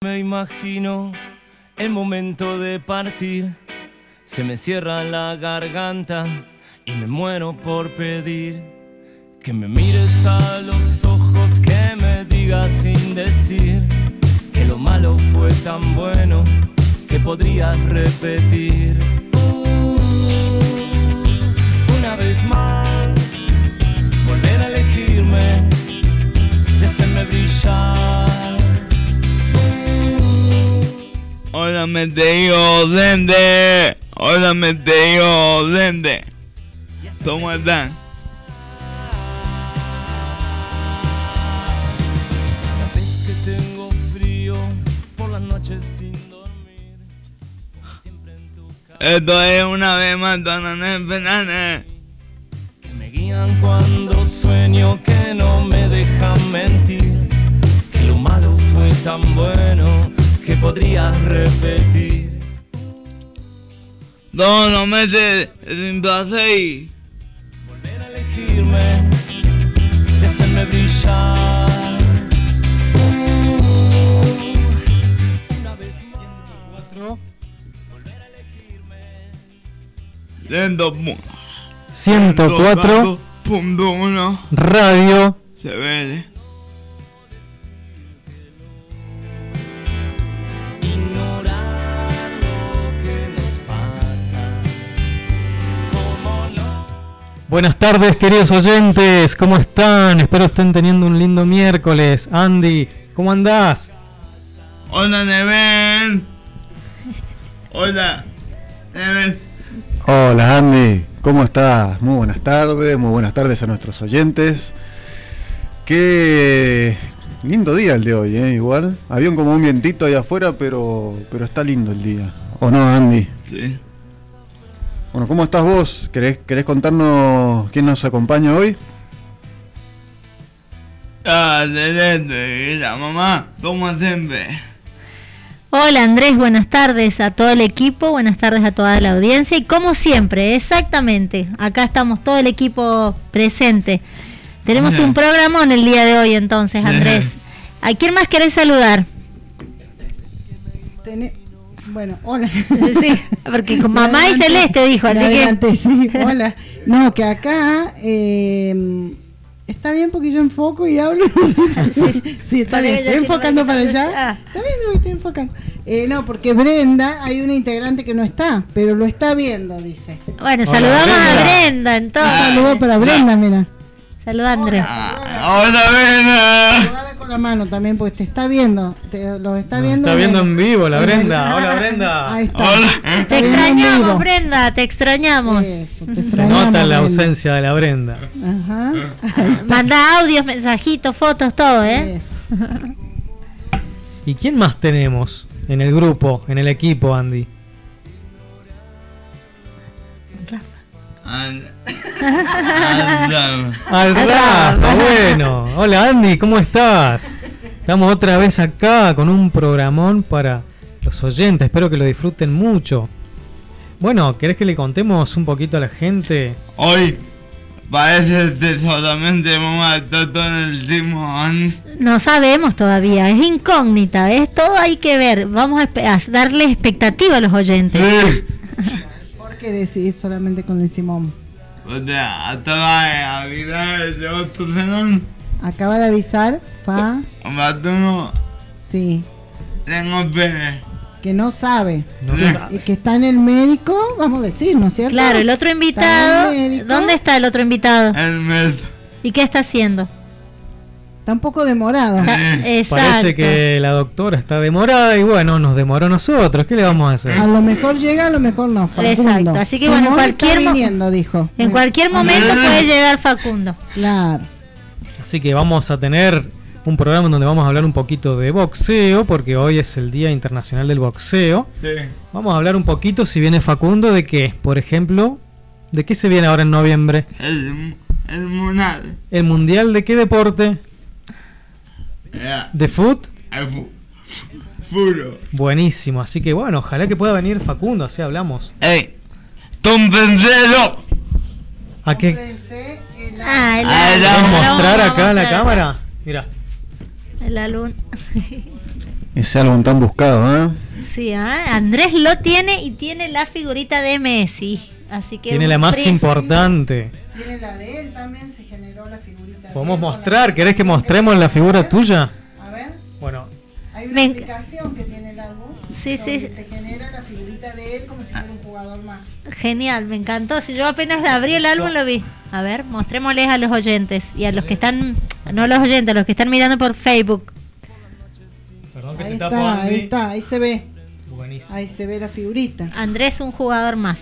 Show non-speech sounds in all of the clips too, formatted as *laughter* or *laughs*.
Me imagino el momento de partir. Se me cierra la garganta y me muero por pedir que me mires a los ojos, que me digas sin decir que lo malo fue tan bueno que podrías repetir. Uh, una vez más, volver a elegirme, de brillar. Hola, me te digo Dende. Hola, me te digo Dende. ¿Cómo están? Cada vez que tengo frío por las noches sin dormir. Siempre en tu casa Esto es una vez más Donané Fernández. que me guían cuando sueño que no me dejan mentir. Que lo malo fue tan bueno que podrías repetir. Todos los meses sin placer. Volver a elegirme, de hacerme brillar. Una vez más. Volver a elegirme. Ciento pu- 104 104.1 Radio. se ve. Buenas tardes, queridos oyentes. ¿Cómo están? Espero estén teniendo un lindo miércoles. Andy, ¿cómo andás? Hola, Neven. Hola, Neven. Hola Andy, ¿cómo estás? Muy buenas tardes, muy buenas tardes a nuestros oyentes. Qué lindo día el de hoy, ¿eh? Igual. Había un- como un vientito ahí afuera, pero, pero está lindo el día. ¿O no, Andy? Sí. Bueno, ¿cómo estás vos? ¿Querés, querés contarnos quién nos acompaña hoy? Ah, la mamá, como siempre. Hola Andrés, buenas tardes a todo el equipo, buenas tardes a toda la audiencia y como siempre, exactamente, acá estamos todo el equipo presente. Tenemos Hola. un programón el día de hoy entonces, Andrés. ¿A quién más querés saludar? Tene- Bueno, hola. *laughs* Sí, porque con mamá y Celeste dijo, así que... adelanté, sí, *laughs* hola. No, que acá eh, está bien porque yo enfoco y hablo. *laughs* sí, sí, está Vale, bien. Estoy enfocando para allá. ah. Está bien, me estoy enfocando. Eh, no, porque Brenda, hay una integrante que no está, pero lo está viendo, dice. Bueno, Hola, saludamos a Brenda. Entonces. Un saludo para Brenda, mira. Saluda Andrés. Ah, hola, Brenda. Con la mano también, porque te está viendo. Te, lo está viendo. está viendo en vivo la en el- Brenda. *laughs* Hola, Brenda. Ahí está. Hola. Te en extrañamos. Brenda, te extrañamos. Eso, te Se extrañamos, nota la Brenda. ausencia de la Brenda. Ajá. Manda audios, mensajitos, fotos, todo, ¿eh? Eso. ¿Y quién más tenemos en el grupo, en el equipo, Andy? Anda. *laughs* Anda. Al Rafa, bueno. Hola Andy, ¿cómo estás? Estamos otra vez acá con un programón para los oyentes. Espero que lo disfruten mucho. Bueno, ¿querés que le contemos un poquito a la gente? Hoy parece que solamente mamá está todo en el timón. No sabemos todavía, es incógnita, es todo hay que ver. Vamos a, a darle expectativa a los oyentes. Sí. *laughs* ¿Por qué decís solamente con el Simón? O sea, hasta la vida de otro senón. Acaba de avisar, sí, tengo fe. que no sabe. No Sí. sabe. Y que está en el médico, vamos a decir, ¿no es cierto? Claro, el otro invitado, Está en el médico. ¿dónde está el otro invitado? El mes. ¿Y qué está haciendo? Está un poco demorado. *laughs* Exacto. Parece que la doctora está demorada y bueno, nos demoró nosotros. ¿Qué le vamos a hacer? A lo mejor llega, a lo mejor no, Facundo. Exacto, así que bueno, en cualquier viniendo, dijo. En cualquier momento puede llegar Facundo. Claro. Así que vamos a tener un programa donde vamos a hablar un poquito de boxeo, porque hoy es el Día Internacional del Boxeo. Sí. Vamos a hablar un poquito, si viene Facundo, de qué, por ejemplo, de qué se viene ahora en noviembre. El, el munal. ¿El Mundial de qué deporte? Ya. ¿De foot? El fu- Puro. Buenísimo, así que bueno, ojalá que pueda venir Facundo, así hablamos. Ey, Tom Penselo. ¿A qué? Ah, el Ah, ¿Puedes Ahora mostrar a acá a la cámara? Mira, El álbum. Ese álbum tan buscado, ¿eh? Sí, ah, Andrés lo tiene y tiene la figurita de Messi. Así que Tiene la más príncipe. importante. Tiene la de él también, se generó la figurita. de ¿Podemos mostrar? ¿Querés que mostremos la figura ver, tuya? A ver, Bueno, hay una aplicación que tiene el álbum. Sí, sí. Se genera la figurita de él como si fuera un jugador más. Genial, me encantó. Si yo apenas abrí el álbum lo vi. A ver, mostrémosles a los oyentes y a los que están, no a los oyentes, a los que están mirando por Facebook. perdón que Ahí te tapo, está, Andy. ahí está, ahí se ve. Buenísimo. Ahí se ve la figurita. Andrés, un jugador más.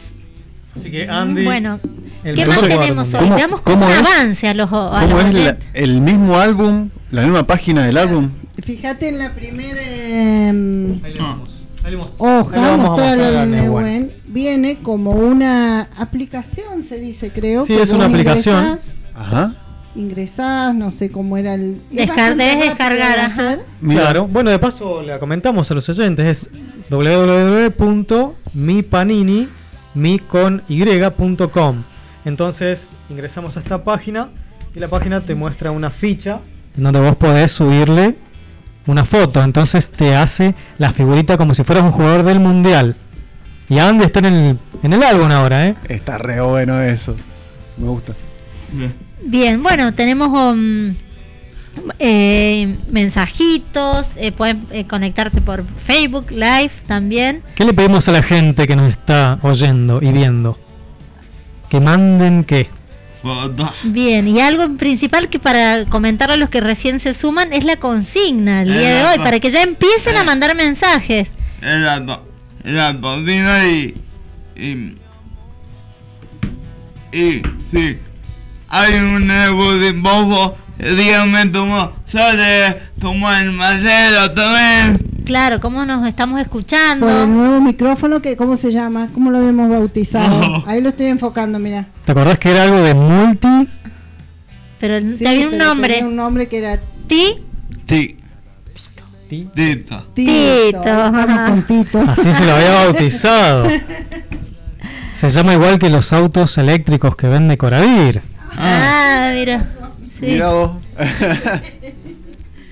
Así que Andy. Bueno, el ¿qué más tenemos hoy? ¿Cómo- como cómo un es? avance a los, a ¿Cómo los es la- el mismo álbum, la misma página del álbum? Fíjate en la primera em, Ahí le vamos. Ahí le mostro. hoja, vamos a viene como una aplicación, se dice, creo. Sí, es una aplicación. Ingresás, Ajá. ingresás, no sé cómo era el. es Descar- bastante debes rápido descargar, de ajá. Claro, bueno, de paso la comentamos a los oyentes, es www.mipanini, mi con y.com. Entonces ingresamos a esta página y la página te muestra una ficha en donde vos podés subirle una foto. Entonces te hace la figurita como si fueras un jugador del mundial. Y Andy está en el, en el álbum ahora, ¿eh? está re bueno eso. Me gusta. Bien, bueno, tenemos um, eh, mensajitos, eh, pueden eh, conectarte por Facebook Live también. ¿Qué le pedimos a la gente que nos está oyendo y viendo? Que manden qué. Bien, y algo principal que para comentar a los que recién se suman es la consigna el día de hoy, para que ya empiecen a mandar mensajes. Exacto. La cocina y. Y. Y. Sí. Hay un nuevo de bobo. Dígame, tomó. Sale. Tomó el macero también. Claro, cómo nos estamos Por el escuchando. nuevo micrófono, que ¿cómo se llama? ¿Cómo lo habíamos bautizado? Ahí lo estoy enfocando, mira. ¿Te acordás que era algo de multi? Pero Sí, tenía un pero nombre. tenía un nombre que era Ti. Ti-. Tito. Tito, con Tito. Así se lo había *laughs* bautizado. Se llama igual que los autos eléctricos que vende Coravir. Ah, mira. Sí. Mira vos. *laughs*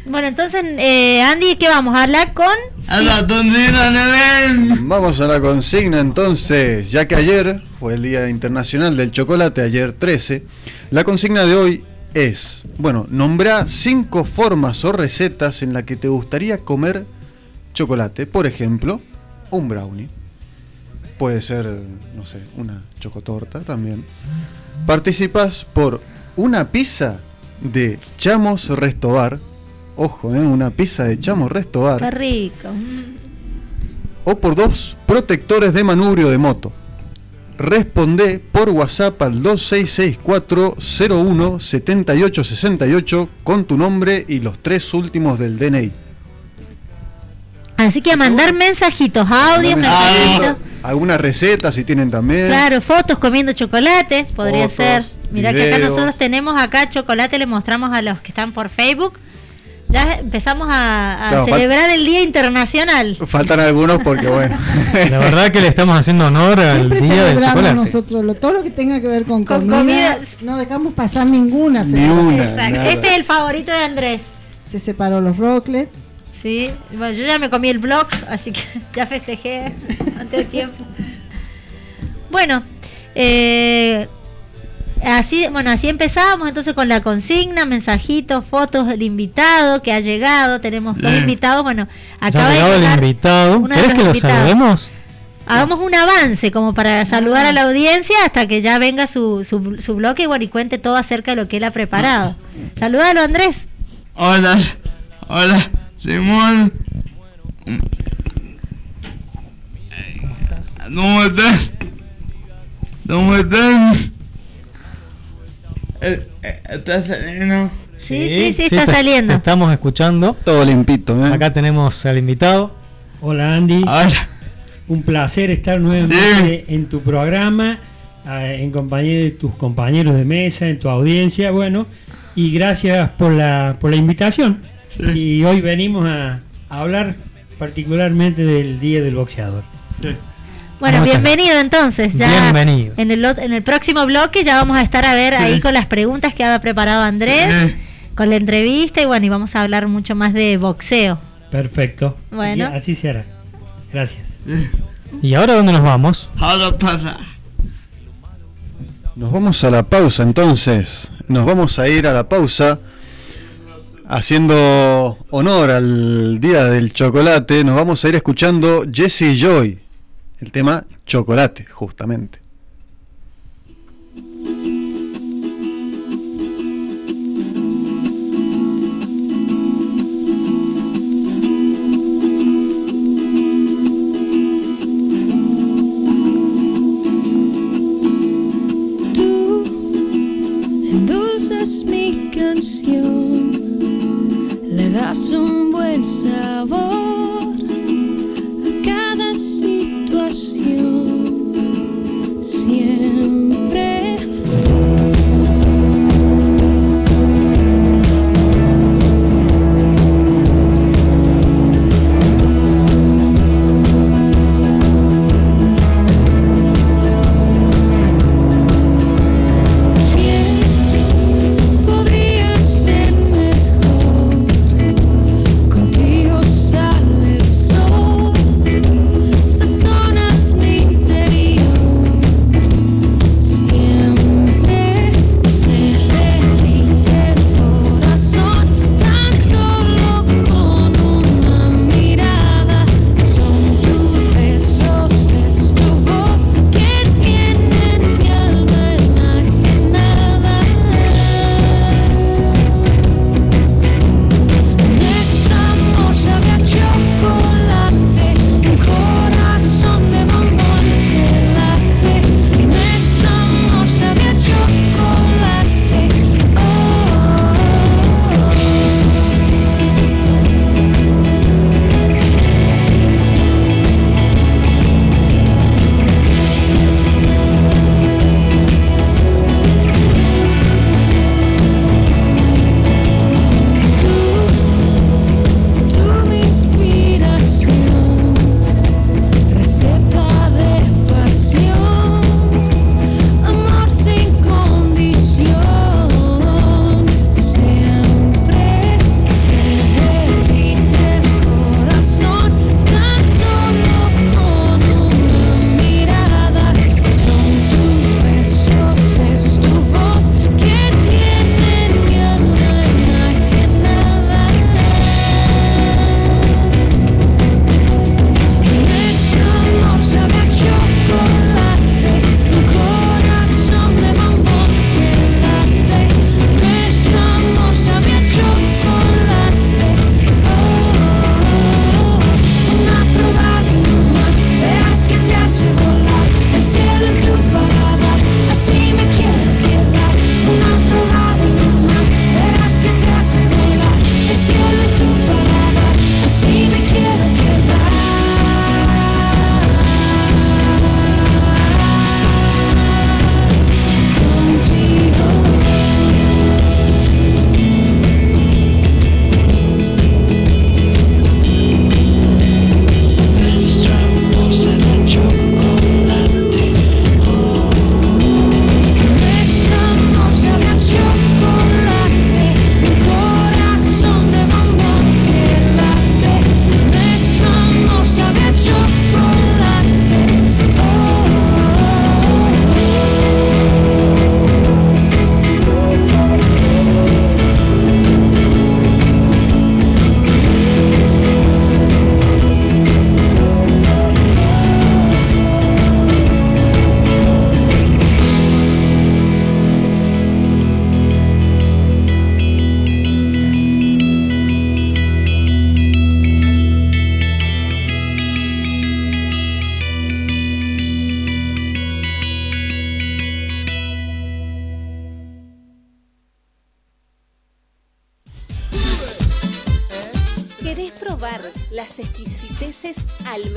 Bueno, entonces, eh, Andy, ¿qué vamos a hablar con? A la tontita le ven. Vamos a la consigna entonces, ya que ayer fue el Día Internacional del Chocolate, ayer 13, la consigna de hoy es, bueno, nombra cinco formas o recetas en las que te gustaría comer chocolate. Por ejemplo, un brownie. Puede ser, no sé, una chocotorta también. Participas por una pizza de Chamos Restobar. Ojo, ¿eh? una pizza de Chamos Restobar Qué rico. O por dos protectores de manubrio de moto. Responde por WhatsApp al 2664017868 con tu nombre y los tres últimos del DNI. Así que a mandar mensajitos, audio, Mandame mensajitos. Alguna receta si tienen también. Claro, fotos comiendo chocolate, podría Fotos, ser. Mira que acá nosotros tenemos acá chocolate, le mostramos a los que están por Facebook. Ya empezamos a, a Claro, fal- celebrar el Día Internacional. Faltan algunos porque bueno. *laughs* La verdad que le estamos haciendo honor al Siempre día del celebramos chocolate. nosotros lo- todo lo que tenga que ver con, Con comida, comida. No dejamos pasar ninguna. Ni una. Exacto. Este es el favorito de Andrés. Se separó los rocklets. Sí, bueno, yo ya me comí el blog, así que *laughs* ya festejé antes de tiempo. Bueno, eh, así, bueno, así empezábamos entonces con la consigna, mensajitos, fotos del invitado que ha llegado. Tenemos dos invitados. Bueno, acaba ha de llegado el llegar. invitado. uno de ¿Querés los que lo saludemos? Hagamos un avance como para saludar a la audiencia hasta que ya venga su, su, su bloque y, bueno, y cuente todo acerca de lo que él ha preparado. Saludalo, Andrés. Hola. Hola. Simón. ¿Cómo estás? ¿Cómo estás? Eh, eh, ¿Estás saliendo? Sí, sí, sí, está saliendo. te estamos escuchando. Todo limpito, ¿eh? Acá tenemos al invitado. Hola Andy, Hola. un placer estar nuevamente en tu programa, eh, en compañía de tus compañeros de mesa, en tu audiencia, bueno, y gracias por la, por la invitación. Y hoy venimos a, a hablar particularmente del Día del Boxeador. Bueno, bienvenido entonces. Ya Bienvenido. En el, en el próximo bloque ya vamos a estar a ver ahí con las preguntas que ha preparado Andrés, Eh, con la entrevista y bueno, y vamos a hablar mucho más de boxeo. Perfecto. Bueno. Y así se hará. Gracias. ¿Y ahora dónde nos vamos? Ahora pasa. Nos vamos a la pausa entonces. Nos vamos a ir a la pausa. Haciendo honor al día del chocolate, nos vamos a ir escuchando Jesse Joy. El tema chocolate, justamente. Tú endulzas mi canción, le das un buen sabor situación. Siempre.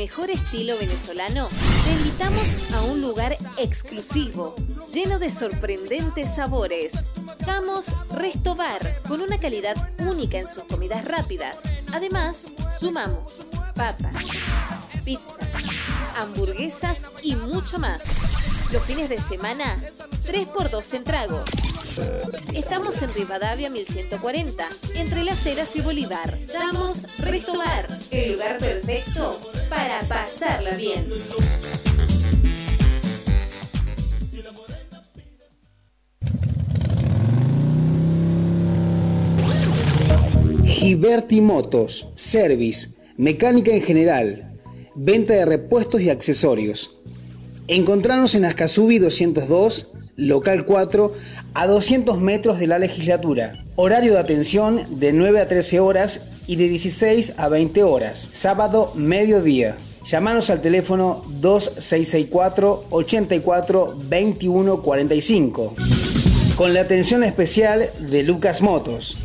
Mejor estilo venezolano? Te invitamos a un lugar exclusivo, lleno de sorprendentes sabores. Chamos Resto Bar, con una calidad única en sus comidas rápidas. Además, sumamos papas, pizzas, hamburguesas y mucho más. Los fines de semana 3x2 en tragos. Estamos en Rivadavia 1140, entre Las Heras y Bolívar. Chamos Resto Bar, el lugar perfecto para pasarla bien. Giberti Motos, Service, mecánica en general, venta de repuestos y accesorios. Encontrarnos en Ascasubi 202, local 4, a 200 metros de la legislatura. Horario de atención de 9 a 13 horas y de 16 a 20 horas. Sábado, mediodía. Llámanos al teléfono 2664 84 21 45 con la atención especial de Lucas Motos.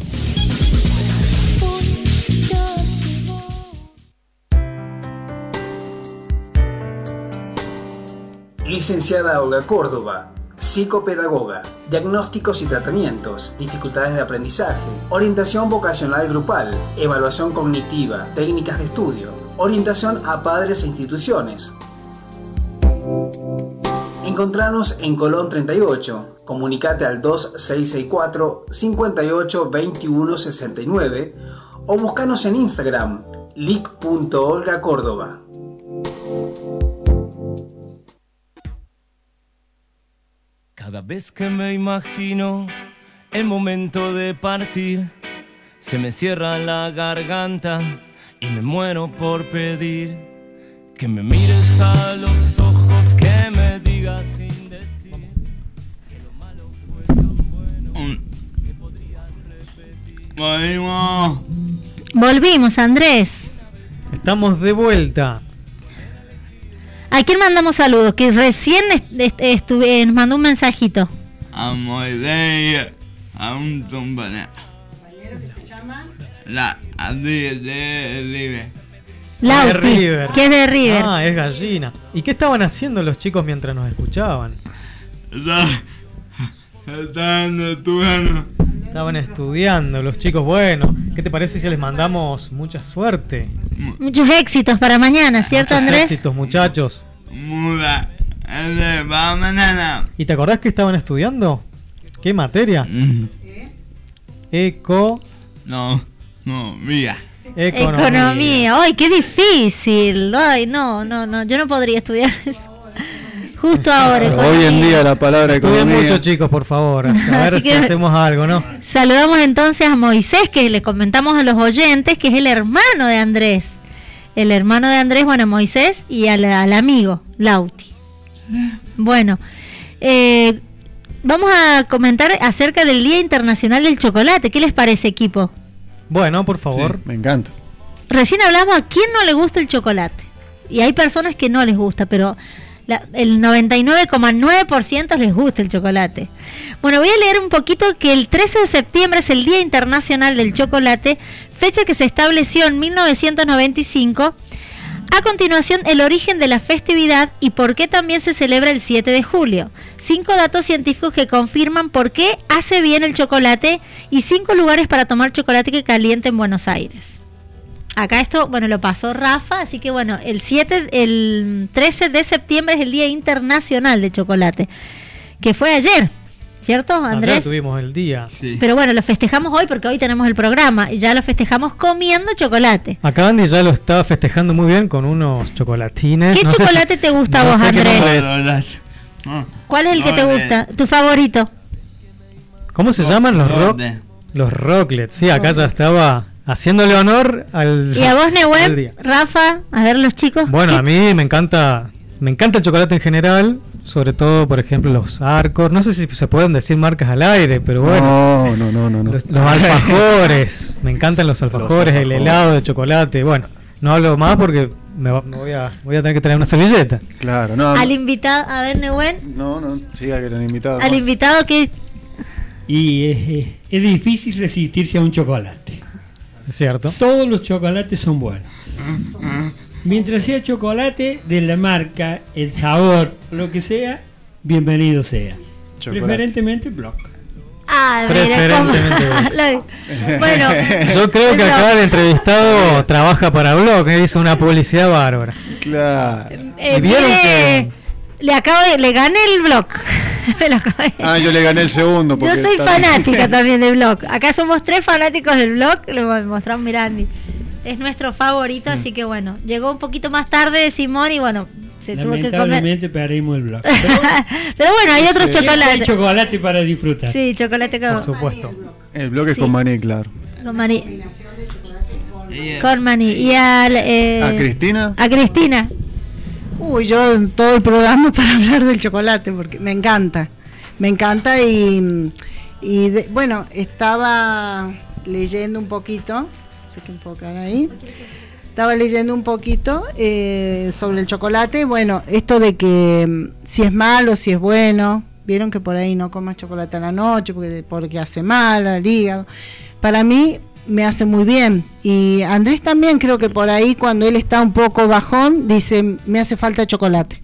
Licenciada Olga Córdoba, psicopedagoga, diagnósticos y tratamientos, dificultades de aprendizaje, orientación vocacional grupal, evaluación cognitiva, técnicas de estudio, orientación a padres e instituciones. Encontrarnos en Colón 38, comunicate al 2664 58 21 69 o buscanos en Instagram lic.olgacórdoba. Cada vez que me imagino el momento de partir, se me cierra la garganta y me muero por pedir que me mires a los ojos, que me digas sin decir que lo malo fue tan bueno que podrías repetir. Volvimos. Volvimos, Andrés. Estamos de vuelta. ¿A quién mandamos saludos? Que recién est- est- estuve, nos mandó un mensajito. A Moisés, a un compañero. La a de de River. Lauti, De River. que es de River. Ah, es gallina. ¿Y qué estaban haciendo los chicos mientras nos escuchaban? Estudiando. Estaban estudiando los chicos. Bueno, ¿qué te parece si les mandamos mucha suerte? Muchos éxitos para mañana, ¿cierto, Muchos Andrés? éxitos, muchachos. ¿Y te acordás que estaban estudiando? ¿Qué materia? Eco... No, no, mira. Economía. Economía. Ay, qué difícil. Ay, no, no, no. Yo no podría estudiar *laughs* eso. Justo ahora. Hoy en día la palabra economía. mucho, chicos, por favor. A *laughs* ver si hacemos algo, ¿no? Saludamos entonces a Moisés, que le comentamos a los oyentes que es el hermano de Andrés. El hermano de Andrés, bueno, Moisés, y al, al amigo, Lauti. Bueno, eh, vamos a comentar acerca del Día Internacional del Chocolate. ¿Qué les parece, equipo? Bueno, por favor. Me encanta. Recién hablamos a quién no le gusta el chocolate. Y hay personas que no les gusta, pero el 99,9% les gusta el chocolate. Bueno, voy a leer un poquito que el 13 de septiembre es el Día Internacional del Chocolate, fecha que se estableció en 1995. A continuación, el origen de la festividad y por qué también se celebra el 7 de julio. Cinco datos científicos que confirman por qué hace bien el chocolate y cinco lugares para tomar chocolate que caliente en Buenos Aires. Acá esto, bueno, lo pasó Rafa, así que bueno, el 7, el 13 de septiembre es el Día Internacional de Chocolate, que fue ayer, ¿cierto, Andrés? Ayer tuvimos el día. Sí. Pero bueno, lo festejamos hoy porque hoy tenemos el programa y ya lo festejamos comiendo chocolate. Acá Andy ya lo estaba festejando muy bien con unos chocolatines. ¿Qué No sé si- chocolate te gusta a no vos, sé qué Andrés? No, ¿Cuál es el que te no, gusta? ¿Tu favorito? ¿Cómo se llaman los rock? de- Los rocklets. Sí, acá ya estaba haciéndole honor al. ¿Y a vos, Nehuen? Rafa, a ver los chicos. Bueno, ¿qué- a mí me encanta. Me encanta el chocolate en general. Sobre todo, por ejemplo, los arcos. No sé si se pueden decir marcas al aire, pero bueno. No, no, no, no. no. Los, los alfajores. me encantan los alfajores, el alfajores. helado de chocolate. Bueno, no hablo más porque me, va- me voy, a, voy a tener que traer una servilleta. Claro, no. Al invitado, a ver, Nehuen, No, no, siga que eran invitados. al invitado que Y es, es- es difícil resistirse a un chocolate. Es cierto. Todos los chocolates son buenos. Mientras sea chocolate de la marca, el sabor, lo que sea, bienvenido sea. Chocolate. Preferentemente Block. Ah, Preferentemente. *laughs* Lo- bueno, *laughs* Yo creo que acá el entrevistado *laughs* trabaja para Blog, que hizo una publicidad bárbara. Claro. Eh, ¿Y vieron mire, que- le acabo de, le gané el blog. *laughs* Me lo acabé. Ah, yo le gané el segundo. Yo porque soy está- fanática *laughs* también del blog. Acá somos tres fanáticos del blog, lo mostramos Mirandi. Es nuestro favorito, Mm. así que bueno, llegó un poquito más tarde Simón y bueno, se tuvo que comer. Lamentablemente perdimos el blog. Pero bueno, *laughs* hay otros Siempre hay chocolates. chocolate para disfrutar. Sí, chocolate con, Por supuesto. El bloque es Sí. con maní, claro. con maní. Con maní. Y al, eh, ¿A Cristina? A Cristina. Uy, yo en todo el programa *laughs* para hablar del chocolate, porque me encanta. Me encanta y, de- bueno, estaba leyendo un poquito, sé qué enfocar ahí. Estaba leyendo un poquito eh, sobre el chocolate. Bueno, esto de que mm, si es malo, si es bueno. Vieron que por ahí no comas chocolate a la noche porque, porque hace mal al hígado. Para mí me hace muy bien. Y Andrés también creo que por ahí cuando él está un poco bajón, dice, me hace falta chocolate.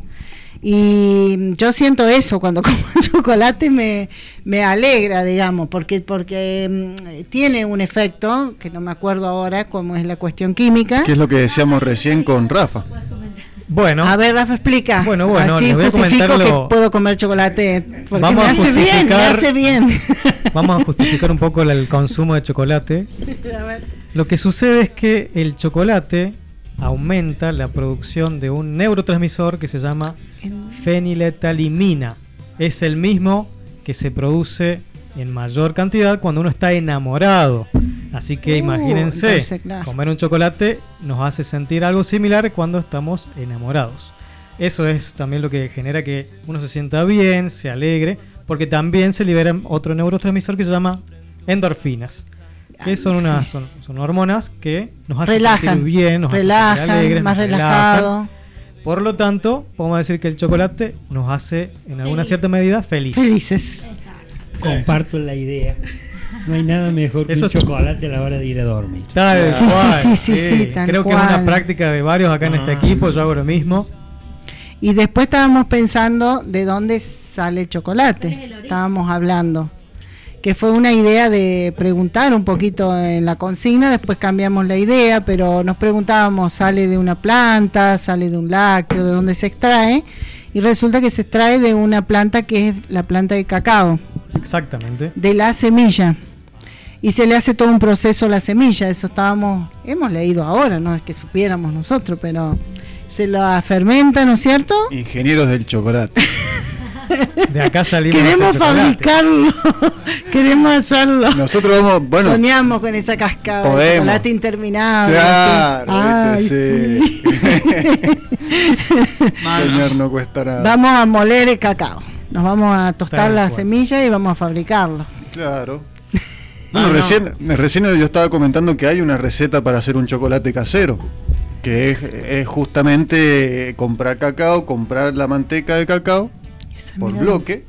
Y yo siento eso, cuando *laughs* como chocolate me, me alegra, digamos, porque, porque mm, tiene un efecto, que no me acuerdo ahora cómo es la cuestión química. Que es lo que decíamos recién con Rafa. Bueno, A ver, Rafa, explica. Bueno, bueno, Así voy a justifico que puedo comer chocolate, porque Vamos me a hace bien, me justificar- hace bien. *laughs* *laughs* vamos a justificar un poco el consumo de chocolate. A ver. Lo que sucede es que el chocolate aumenta la producción de un neurotransmisor que se llama feniletalimina. Es el mismo que se produce en mayor cantidad cuando uno está enamorado. Así que Uh, imagínense, entonces, claro. comer un chocolate nos hace sentir algo similar cuando estamos enamorados. Eso es también lo que genera que uno se sienta bien, se alegre, porque también se libera otro neurotransmisor que se llama endorfinas. Que son sí. unas son, son hormonas que nos hacen Relajan, sentir bien, nos hacen relajan, alegres, más nos relajan. relajado. Por lo tanto, podemos decir que el chocolate nos hace en alguna cierta medida felices. Felices. Comparto la idea. No hay nada mejor que Eso un es- chocolate a la hora de ir a dormir. Tal Sí, sí, cual, sí, sí, sí, tal Creo que es una práctica de varios acá en este equipo, yo hago lo mismo. Y después estábamos pensando de dónde sale el chocolate. Estábamos hablando. Que fue una idea de preguntar un poquito en la consigna, después cambiamos la idea, pero nos preguntábamos, ¿sale de una planta, sale de un lácteo, de dónde se extrae? Y resulta que se extrae de una planta que es la planta de cacao, Exactamente. de la semilla. Y se le hace todo un proceso a la semilla, eso estábamos, hemos leído ahora, no es que supiéramos nosotros, pero se la fermenta, ¿no es cierto? Ingenieros del chocolate. *laughs* De acá salimos. Queremos fabricarlo, *laughs* queremos hacerlo. Nosotros vamos, bueno, Soñamos con esa cascada de podemos. chocolate interminable. Claro, Ay, sí. sí. *laughs* soñar no cuesta nada. vamos a moler el cacao. Nos vamos a tostar Tal la cual. semilla y vamos a fabricarlo. Claro. *laughs* Bueno, recién, recién yo estaba comentando que hay una receta para hacer un chocolate casero, que es, es justamente comprar cacao, comprar la manteca de cacao Esa por mirada. bloque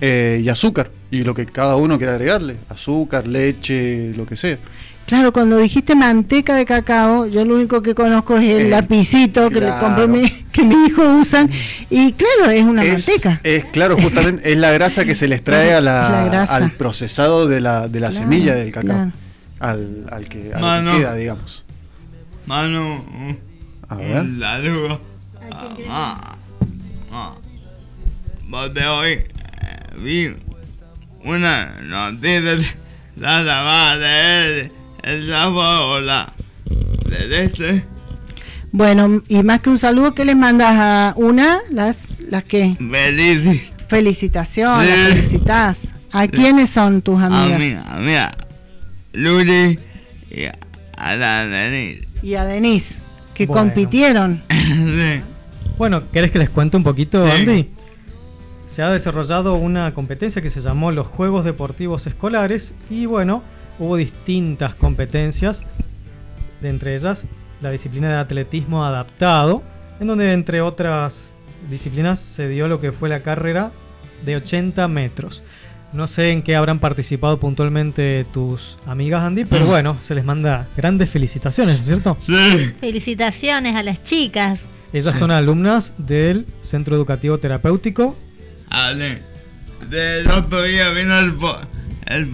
eh, y azúcar, y lo que cada uno quiera agregarle, azúcar, leche, lo que sea. Claro, cuando dijiste manteca de cacao, yo lo único que conozco es el Eh, lapicito que le claro. compré mi, *laughs* que mi hijo usan. Y claro, es una es, manteca. es claro, justamente es la grasa que se les trae *laughs* a la, La al procesado de la, de la Claro, semilla del cacao, claro. al, al que, a lo que Mano. queda, digamos. Manu, A ver. un saludo. Ah, ah. Vos de hoy eh, vi una noticia de la lavada de sabor la de este Bueno, y más que un saludo, ¿qué les mandas a una? Las, las que feliz felicitaciones, Sí. felicitas. ¿A quiénes son tus a amigas? mí, a mí, a Luli y a- a la Denise. Y a Denise, que Bueno. compitieron. *laughs* Sí. Bueno, ¿querés que les cuente un poquito, Sí. Andy? Se ha desarrollado una competencia que se llamó los Juegos Deportivos Escolares y bueno, hubo distintas competencias, de entre ellas la disciplina de atletismo adaptado, en donde entre otras disciplinas se dio lo que fue la carrera de 80 metros. No sé en qué habrán participado puntualmente tus amigas, Andy, pero bueno, se les manda grandes felicitaciones, ¿no es cierto? Sí. Felicitaciones a las chicas. Ellas son alumnas del Centro Educativo Terapéutico Ale, del otro día vino el, po- el.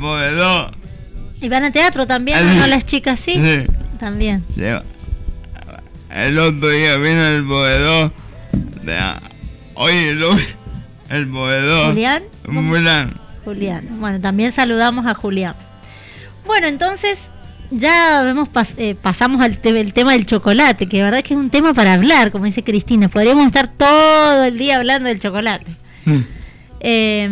¿Y van a teatro también? Ah, ¿o ¿No las chicas sí? Sí. También. El otro día vino el de... Oye, el movedor. ¿Julián? Julián. Julián. Bueno, también saludamos a Julián. Bueno, entonces ya vemos pas- eh, pasamos al te- el tema del chocolate, que de verdad que es un tema para hablar, como dice Cristina. Podríamos estar todo el día hablando del chocolate. Eh,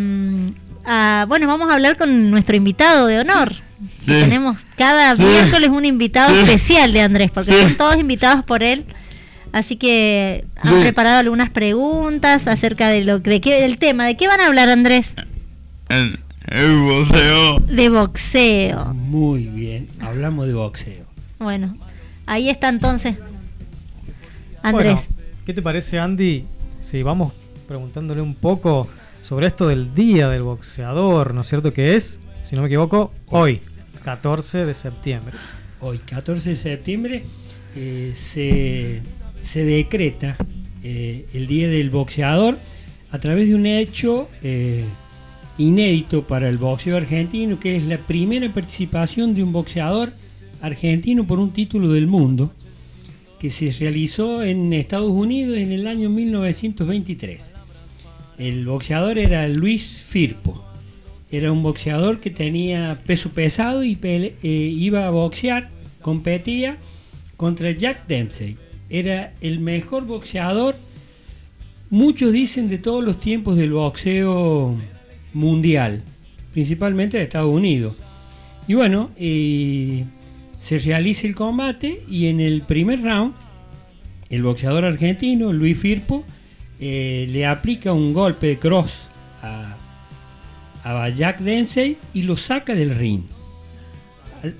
ah, bueno, vamos a hablar con nuestro invitado de honor. Sí. Tenemos cada miércoles un invitado Sí. especial de Andrés, porque Sí. son todos invitados por él. Así que han Sí. preparado algunas preguntas acerca de lo de qué, del tema. ¿De qué van a hablar, Andrés? El, el boxeo. De boxeo. Muy bien, hablamos de boxeo. Bueno, ahí está entonces. Andrés. Bueno, ¿qué te parece, Andy? Si vamos preguntándole un poco sobre esto del Día del Boxeador, ¿no es cierto que es? Si no me equivoco, hoy, 14 de septiembre. Hoy, 14 de septiembre, eh, se, se decreta eh, el Día del Boxeador a través de un hecho eh, inédito para el boxeo argentino, que es la primera participación de un boxeador argentino por un título del mundo, que se realizó en Estados Unidos en el año 1923. El boxeador era Luis Firpo. Era un boxeador que tenía peso pesado y eh, iba a boxear, competía contra Jack Dempsey. Era el mejor boxeador, muchos dicen de todos los tiempos del boxeo mundial, principalmente de Estados Unidos. Y bueno, se realiza el combate y en el primer round, el boxeador argentino, Luis Firpo, eh, le aplica un golpe de cross a, a Jack Dempsey y lo saca del ring.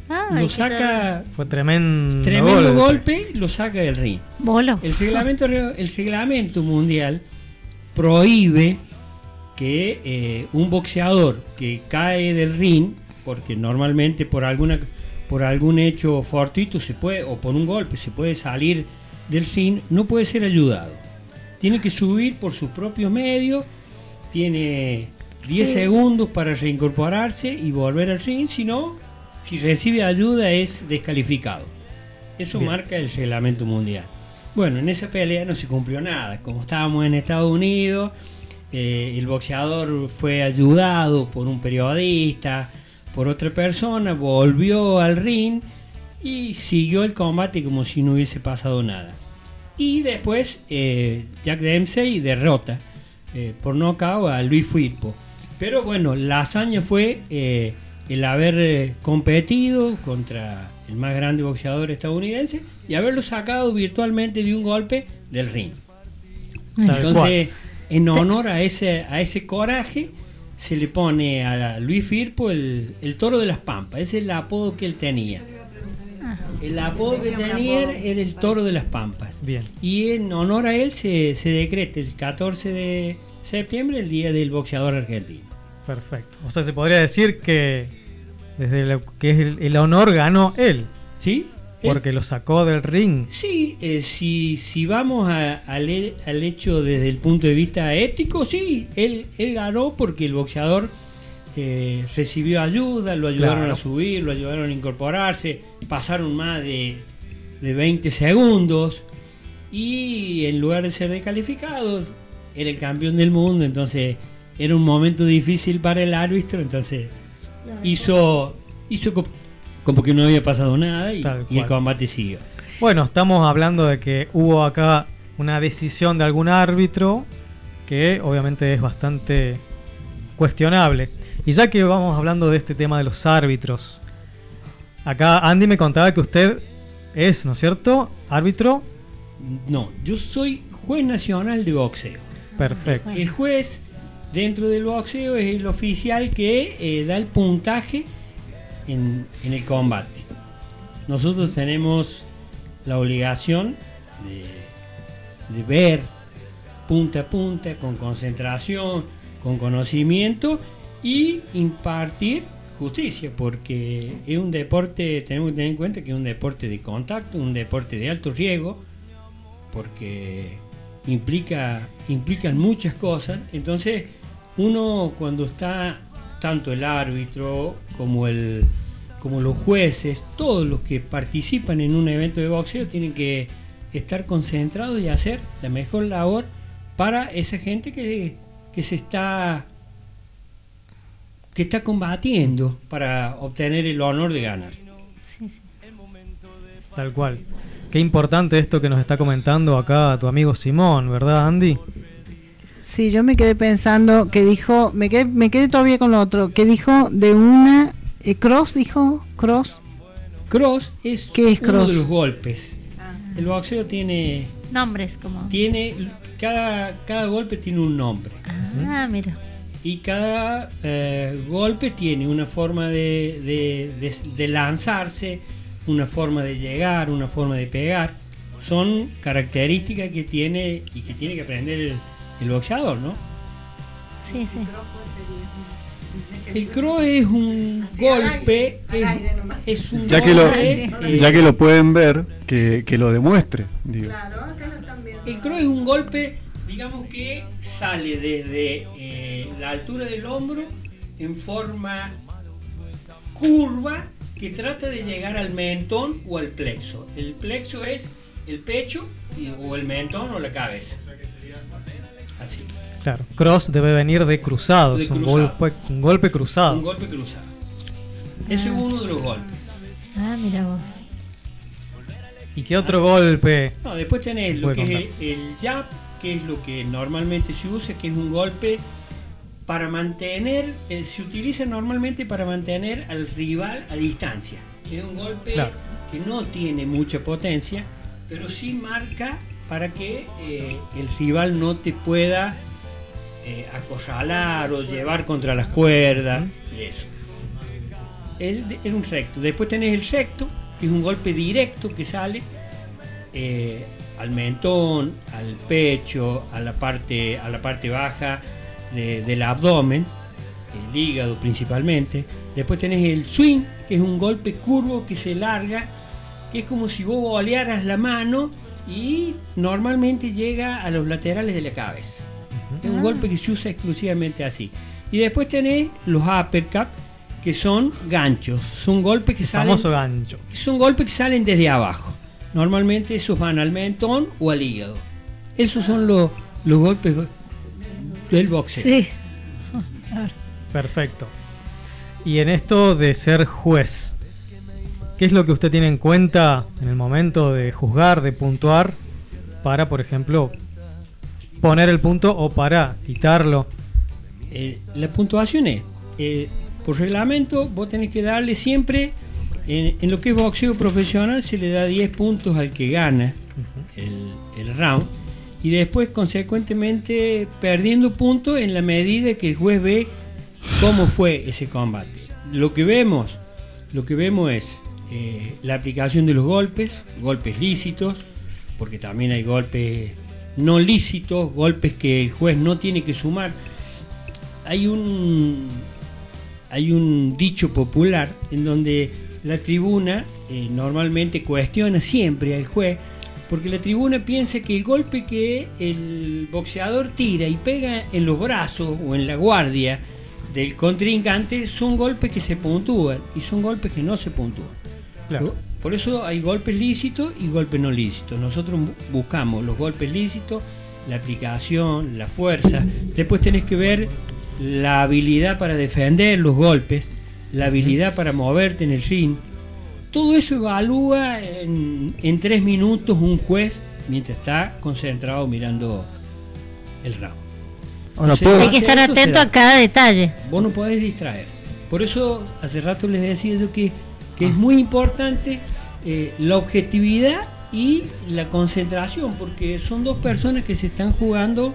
Ay, lo saca Fue tremendo, tremendo golpe. lo saca del ring. Bolo. El reglamento, re- el reglamento mundial prohíbe que eh, un boxeador que cae del ring, porque normalmente por alguna por algún hecho fortuito se puede, o por un golpe se puede salir del ring, no puede ser ayudado. Tiene que subir por sus propios medios, tiene 10 Sí. segundos para reincorporarse y volver al ring, si no, si recibe ayuda es descalificado. Eso Bien. marca el reglamento mundial. Bueno, en esa pelea no se cumplió nada. Como estábamos en Estados Unidos, eh, el boxeador fue ayudado por un periodista, por otra persona, volvió al ring y siguió el combate como si no hubiese pasado nada. Y después eh, Jack Dempsey derrota eh, por nocaut a Luis Firpo. Pero bueno, la hazaña fue eh, el haber eh, competido contra el más grande boxeador estadounidense y haberlo sacado virtualmente de un golpe del ring. Entonces, en honor a ese, a ese coraje, se le pone a Luis Firpo el, el toro de las pampas. Ese es el apodo que él tenía. El apodo que tenía era era el toro de las pampas. Bien. Y en honor a él se, se decreta el 14 de septiembre el Día del Boxeador Argentino. Perfecto. O sea, se podría decir que desde lo que es el, el honor ganó él. ¿Sí? Porque lo sacó del ring. Sí, eh, si, si vamos a- al, he- al hecho desde el punto de vista ético, sí, él, él ganó porque el boxeador eh, recibió ayuda, lo ayudaron Claro. a subir, lo ayudaron a incorporarse, pasaron más de, de 20 segundos y en lugar de ser descalificado, era el campeón del mundo, entonces era un momento difícil para el árbitro, entonces hizo, hizo co- como que no había pasado nada y, y el combate siguió. Bueno, estamos hablando de que hubo acá una decisión de algún árbitro que obviamente es bastante cuestionable. Y ya que vamos hablando de este tema de los árbitros, acá Andy me contaba que usted es, ¿no es cierto? Árbitro. No, yo soy juez nacional de boxeo. Perfecto. El juez dentro del boxeo es el oficial que eh, da el puntaje en, el combate. Nosotros tenemos la obligación de, de ver punta a punta, con concentración, con conocimiento y impartir justicia, porque es un deporte, tenemos que tener en cuenta que es un deporte de contacto, un deporte de alto riesgo, porque implica, implican muchas cosas. Entonces, uno cuando está tanto el árbitro como el como los jueces, todos los que participan en un evento de boxeo tienen que estar concentrados y hacer la mejor labor para esa gente que, que se está que está combatiendo para obtener el honor de ganar. Sí, sí. Tal cual. Qué importante esto que nos está comentando acá tu amigo Simón, ¿verdad, Andy? Sí, yo me quedé pensando que dijo, me quedé, me quedé todavía con lo otro, que dijo de una eh, cross, dijo cross. Cross es, ¿Qué es uno cross? de los golpes. El boxeo tiene Nombres como. tiene cada cada golpe tiene un nombre Ah, mira. y cada eh, golpe tiene una forma de, de- de- de lanzarse, una forma de llegar, una forma de pegar. Son características que tiene y que tiene que aprender el, el boxeador, ¿no? Sí, sí. El cross es un golpe, es, es un Ya que lo, golpe, eh, ya que lo pueden ver, que, que lo demuestre. Digo. El cross es un golpe, digamos que sale desde eh, la altura del hombro en forma curva que trata de llegar al mentón o al plexo. El plexo es el pecho y- o el mentón o la cabeza. Así, Claro. Cross debe venir de cruzados, De un, cruzado. golpe, un golpe cruzado. un golpe cruzado. Ese es uno de los golpes. Ah, mira vos. ¿Y qué otro golpe? No, después tenés lo que es el jab, que es lo que normalmente se usa, que es un golpe para mantener, eh, se utiliza normalmente para mantener al rival a distancia. Es un golpe Claro. que no tiene mucha potencia, pero sí marca para que eh, el rival no te pueda eh, acorralar o llevar contra las cuerdas y eso. Es un recto. Después tenés el recto, que es un golpe directo que sale eh, al mentón, al pecho, a la parte, a la parte baja de- del abdomen, el hígado principalmente. Después tenés el swing, que es un golpe curvo que se larga, que es como si vos bolearas la mano y normalmente llega a los laterales de la cabeza. Es un golpe que se usa exclusivamente así. Y después tenés los uppercut, que son ganchos. Son golpes que El salen famoso gancho. son golpes que salen desde abajo. Normalmente esos van al mentón o al hígado. Esos son los, los golpes del boxeo. Sí. Perfecto. Y en esto de ser juez, ¿qué es lo que usted tiene en cuenta en el momento de juzgar, de puntuar, para, por ejemplo, poner el punto o para quitarlo? Eh, la puntuación es, eh, por reglamento, vos tenés que darle siempre, en, en lo que es boxeo profesional, se le da 10 puntos al que gana el, el round. Y después, consecuentemente, perdiendo puntos en la medida que el juez ve cómo fue ese combate. Lo que vemos, lo que vemos es eh, la aplicación de los golpes, golpes lícitos, porque también hay golpes no lícitos, golpes que el juez no tiene que sumar. Hay un hay un dicho popular en donde la tribuna eh, normalmente cuestiona siempre al juez porque la tribuna piensa que el golpe que el boxeador tira y pega en los brazos o en la guardia del contrincante son golpes que se puntúan y son golpes que no se puntúan. Claro. Por eso hay golpes lícitos y golpes no lícitos. Nosotros bu- buscamos los golpes lícitos, la aplicación, la fuerza. Después tenés que ver la habilidad para defender los golpes, la habilidad para moverte en el ring. Todo eso evalúa en, en tres minutos un juez mientras está concentrado mirando el. Ahora, Entonces, ¿puedo- Hay que estar atento a cada detalle. Vos no podés distraer. Por eso hace rato les decía yo que, que es muy importante eh, la objetividad y la concentración, porque son dos personas que se están jugando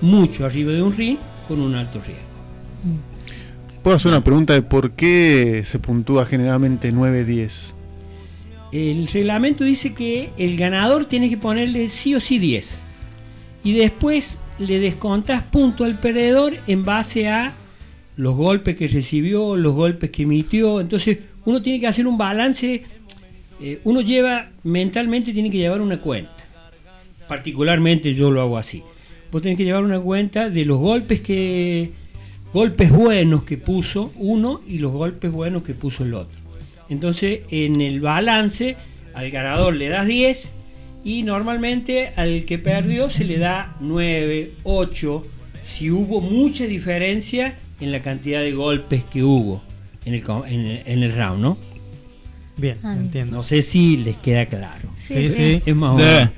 mucho arriba de un ring con un alto riesgo. ¿Puedo hacer una pregunta de por qué se puntúa generalmente 9-10? El reglamento dice que el ganador tiene que ponerle sí o sí 10. Y después le descontas punto al perdedor en base a los golpes que recibió, los golpes que emitió. Entonces uno tiene que hacer un balance. eh, uno lleva, mentalmente tiene que llevar una cuenta. Particularmente yo lo hago así. Vos tenés que llevar una cuenta de los golpes que golpes buenos que puso uno y los golpes buenos que puso el otro. Entonces, en el balance, al ganador le das 10 y normalmente al que perdió se le da 9, 8, si hubo mucha diferencia en la cantidad de golpes que hubo en el, en el, en el round, ¿no? Bien, Ah. entiendo. No sé si les queda claro. Sí, sí. Es más o De, menos.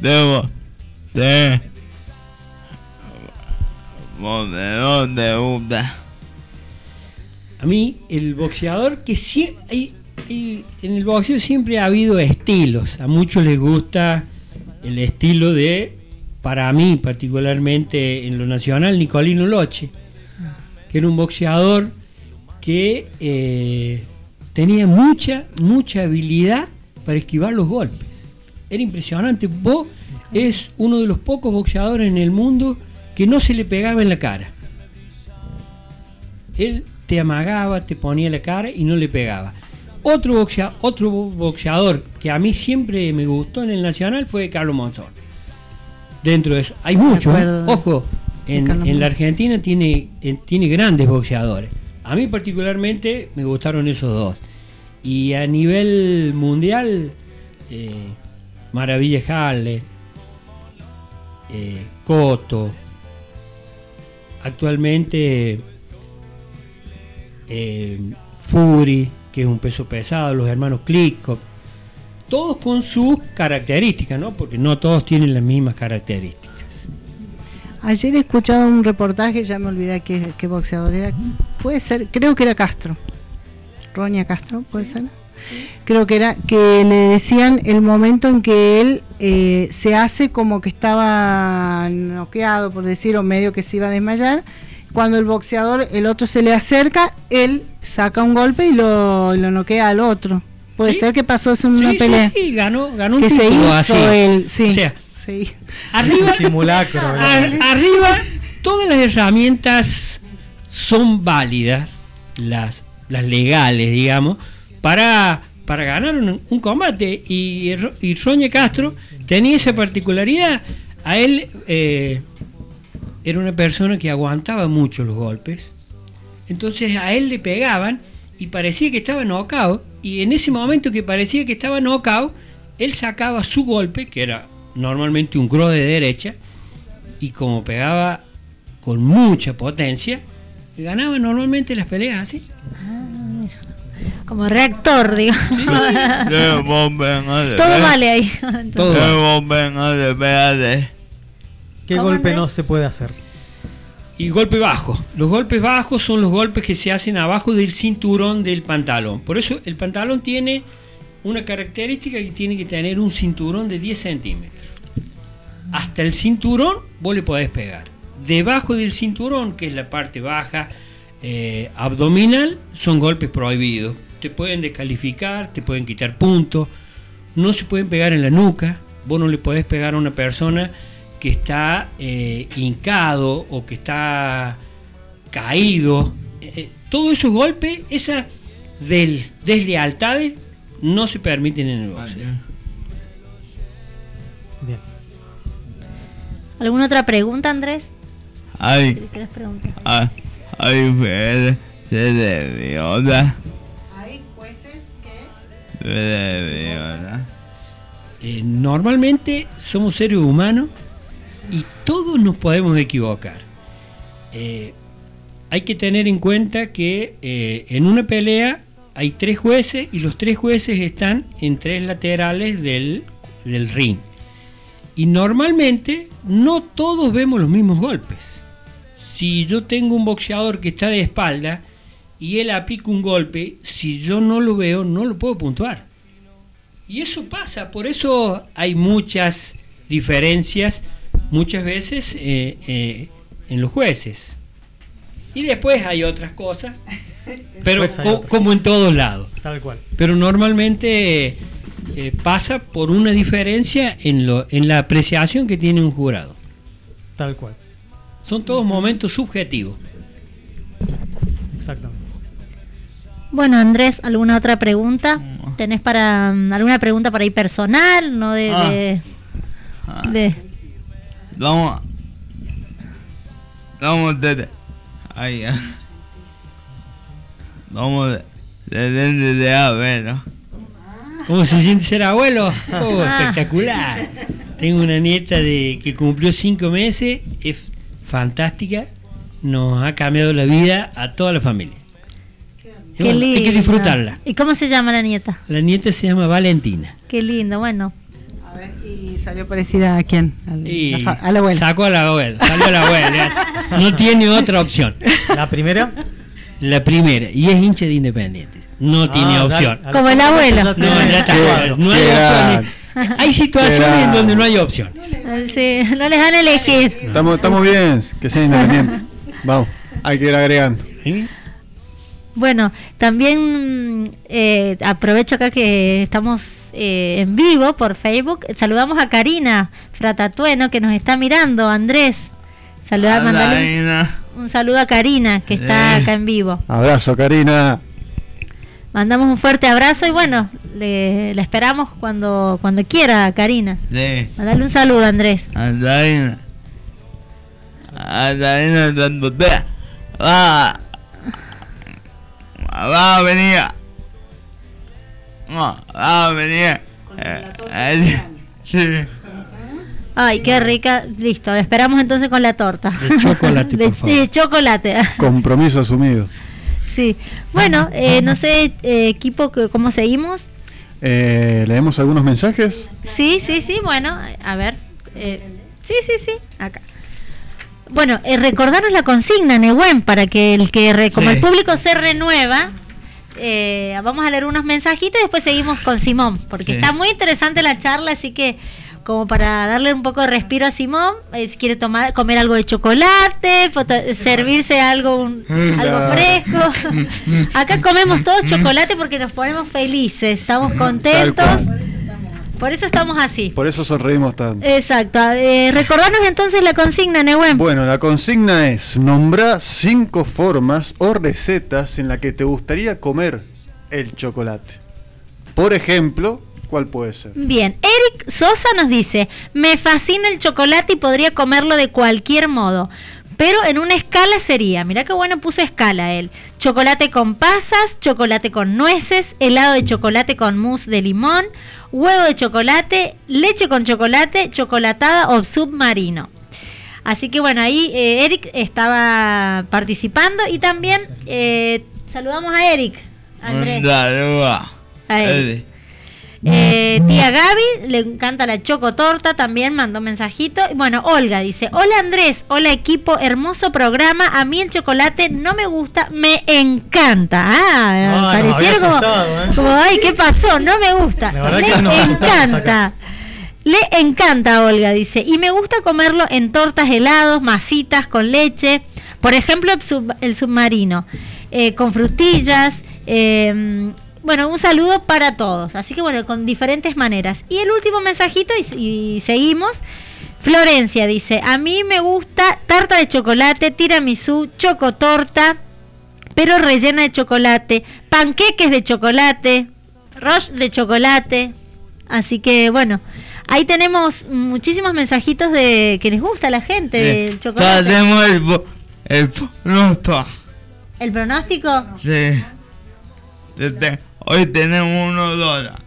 debo, de, de dónde. A mí, el boxeador que siempre. en el boxeo siempre ha habido estilos. A muchos les gusta el estilo de, para mí particularmente en lo nacional, Nicolino Loche, que era un boxeador que eh, tenía mucha, mucha habilidad para esquivar los golpes. Era impresionante. Vos es uno de los pocos boxeadores en el mundo que no se le pegaba en la cara. Él te amagaba, te ponía la cara y no le pegaba. Otro, boxea- otro bo- boxeador que a mí siempre me gustó en el Nacional fue Carlos Monzón. Dentro de eso, hay muchos. ¿eh? de- Ojo, en, la. Argentina tiene, eh, tiene grandes boxeadores. A mí particularmente me gustaron esos dos. Y a nivel mundial, eh, Maravilla Halle, eh, Coto, actualmente eh, Fury, que es un peso pesado, los hermanos Klitschko, todos con sus características, ¿no? Porque no todos tienen las mismas características. Ayer escuchaba un reportaje, ya me olvidé qué, qué boxeador era. Puede ser, creo que era Castro. Roña Castro, puede ser. Creo que era que le decían el momento en que él eh, se hace como que estaba noqueado, por decir, o medio que se iba a desmayar. Cuando el boxeador, el otro se le acerca, él saca un golpe y lo, lo noquea al otro. Puede Sí. ser que pasó eso en una Sí, sí, pelea. sí, ganó, ganó un que se título hizo así. él, sí. O sea, se hizo. arriba, Un simulacro. Arriba, todas las herramientas son válidas, las, las legales, digamos, para, para ganar un, un combate. Y, y Roña Castro tenía esa particularidad. A él eh, era una persona que aguantaba mucho los golpes. Entonces a él le pegaban y parecía que estaba knockout. Y en ese momento que parecía que estaba knockout, él sacaba su golpe, que era normalmente un cross de derecha, y como pegaba con mucha potencia, ganaba normalmente las peleas así. Como reactor, digo. *laughs* Todo ver- vale ahí. Todo. ¿Qué ¿Cómo, golpe Andrés? no se puede hacer? Y golpe bajo. Los golpes bajos son los golpes que se hacen abajo del cinturón del pantalón. Por eso el pantalón tiene una característica que tiene que tener un cinturón de 10 centímetros. Hasta el cinturón vos le podés pegar. Debajo del cinturón, que es la parte baja eh, abdominal, son golpes prohibidos. Te pueden descalificar, te pueden quitar puntos. No se pueden pegar en la nuca. Vos no le podés pegar a una persona que está eh, hincado o que está caído. Eh, eh, todos esos golpes, esas del, deslealtades, no se permiten en el boxeo. Bien. ¿Alguna otra pregunta, Andrés? Ay, ¿Qué querés preguntar? ay, ay, de idiota. Hay jueces que Se de idiota. Eh, normalmente somos seres humanos y todos nos podemos equivocar. Eh, hay que tener en cuenta que eh, en una pelea hay tres jueces y los tres jueces están en tres laterales del, del ring. Y normalmente no todos vemos los mismos golpes. Si yo tengo un boxeador que está de espalda y él aplica un golpe, si yo no lo veo, no lo puedo puntuar. Y eso pasa, por eso hay muchas diferencias muchas veces eh, eh, en los jueces. Y después hay otras cosas, *laughs* pero co- otras como en todos lados. Tal cual. Pero normalmente eh, pasa por una diferencia en, lo, en la apreciación que tiene un jurado. Tal cual. Son todos momentos subjetivos. Exactamente. Bueno, Andrés, ¿alguna otra pregunta? ¿Tenés para mm, alguna pregunta para ir personal? No de. Ah. de, Ah, de- Vamos. Vamos de. Ay, ya. Vamos de. De, de, de, de abuelo. ¿Cómo se siente ser abuelo? *laughs* Oh, espectacular. Tengo una nieta de que cumplió cinco meses, es fantástica, nos ha cambiado la vida a toda la familia. Qué bueno, lindo. hay que disfrutarla. ¿Y cómo se llama la nieta? La nieta se llama Valentina. Qué lindo, bueno. ¿Y salió parecida a quién? Al- Y a la abuela. Sacó a la abuela, salió a la abuela. No tiene otra opción. La primera. La primera, y es hincha de Independiente. No tiene Ah, ya- opción. Como el abuelo. No, ya está. No hay opciones. Hay situaciones en donde no hay opciones. Sí, no les dan a elegir. Estamos, estamos bien, que sea independiente. *laughs* Vamos, hay que ir agregando. ¿Sí? Bueno, también eh, aprovecho acá que estamos eh, en vivo por Facebook. Saludamos a Karina Fratatueno que nos está mirando. Andrés, saludar, mandale un, un saludo a Karina que está Eh. acá en vivo. Abrazo, Karina. Mandamos un fuerte abrazo y bueno, le, la esperamos cuando cuando quiera, Karina. Sí. Mandale un saludo, Andrés. Adaina. Adaina Tantotea. Va. Va a venir. No, va a venir. Eh, eh, *laughs* sí. Ay, qué rica. Listo, esperamos entonces con la torta. De chocolate, *laughs* De- por favor. de chocolate. Compromiso asumido. Sí. Bueno, eh, no sé, eh, equipo, que- ¿cómo seguimos? Eh, ¿Leemos algunos mensajes? Sí, sí, sí, bueno, a ver. eh, sí, sí, sí, acá. Bueno, eh, recordarnos la consigna, Nehuen, para que el que, re- como Sí. el público se renueva, eh, vamos a leer unos mensajitos y después seguimos con Simón, porque Sí. está muy interesante la charla, así que como para darle un poco de respiro a Simón, eh, si quiere tomar, comer algo de chocolate, foto- servirse algo, un- algo Claro. fresco. Acá comemos todos chocolate porque nos ponemos felices, estamos contentos. Por eso estamos así. Por eso sonreímos tanto. Exacto. Eh, recordanos entonces la consigna, Nehuen. Bueno, la consigna es nombrar cinco formas o recetas en las que te gustaría comer el chocolate. Por ejemplo, ¿cuál puede ser? Bien, Eric Sosa nos dice, me fascina el chocolate y podría comerlo de cualquier modo, pero en una escala sería, mirá qué bueno puso escala él, chocolate con pasas, chocolate con nueces, helado de chocolate con mousse de limón, huevo de chocolate, leche con chocolate, chocolatada o submarino. Así que bueno, ahí eh, Eric estaba participando y también eh, saludamos a Eric, Andrés. Un saludo. A él. Eh, tía Gaby, le encanta la chocotorta, también mandó mensajito. Y Bueno, Olga dice, hola Andrés, hola equipo, hermoso programa, a mí el chocolate no me gusta, me encanta. Ah, Ah, parecieron había como, asustado, ¿eh? como, ay, ¿qué pasó? No me gusta. Le encanta. Le encanta, Olga, dice, y me gusta comerlo en tortas, helados, masitas con leche. Por ejemplo, el, sub- el submarino, eh, con frutillas. eh, bueno, un saludo para todos. Así que bueno, con diferentes maneras. Y el último mensajito, y, y seguimos. Florencia dice, a mí me gusta tarta de chocolate, tiramisú, chocotorta, pero rellena de chocolate, panqueques de chocolate, roche de chocolate. Así que bueno, ahí tenemos muchísimos mensajitos de que les gusta a la gente del chocolate. El, pronto. ¿El pronóstico? Sí. Este, Hoy tenemos uno dólar.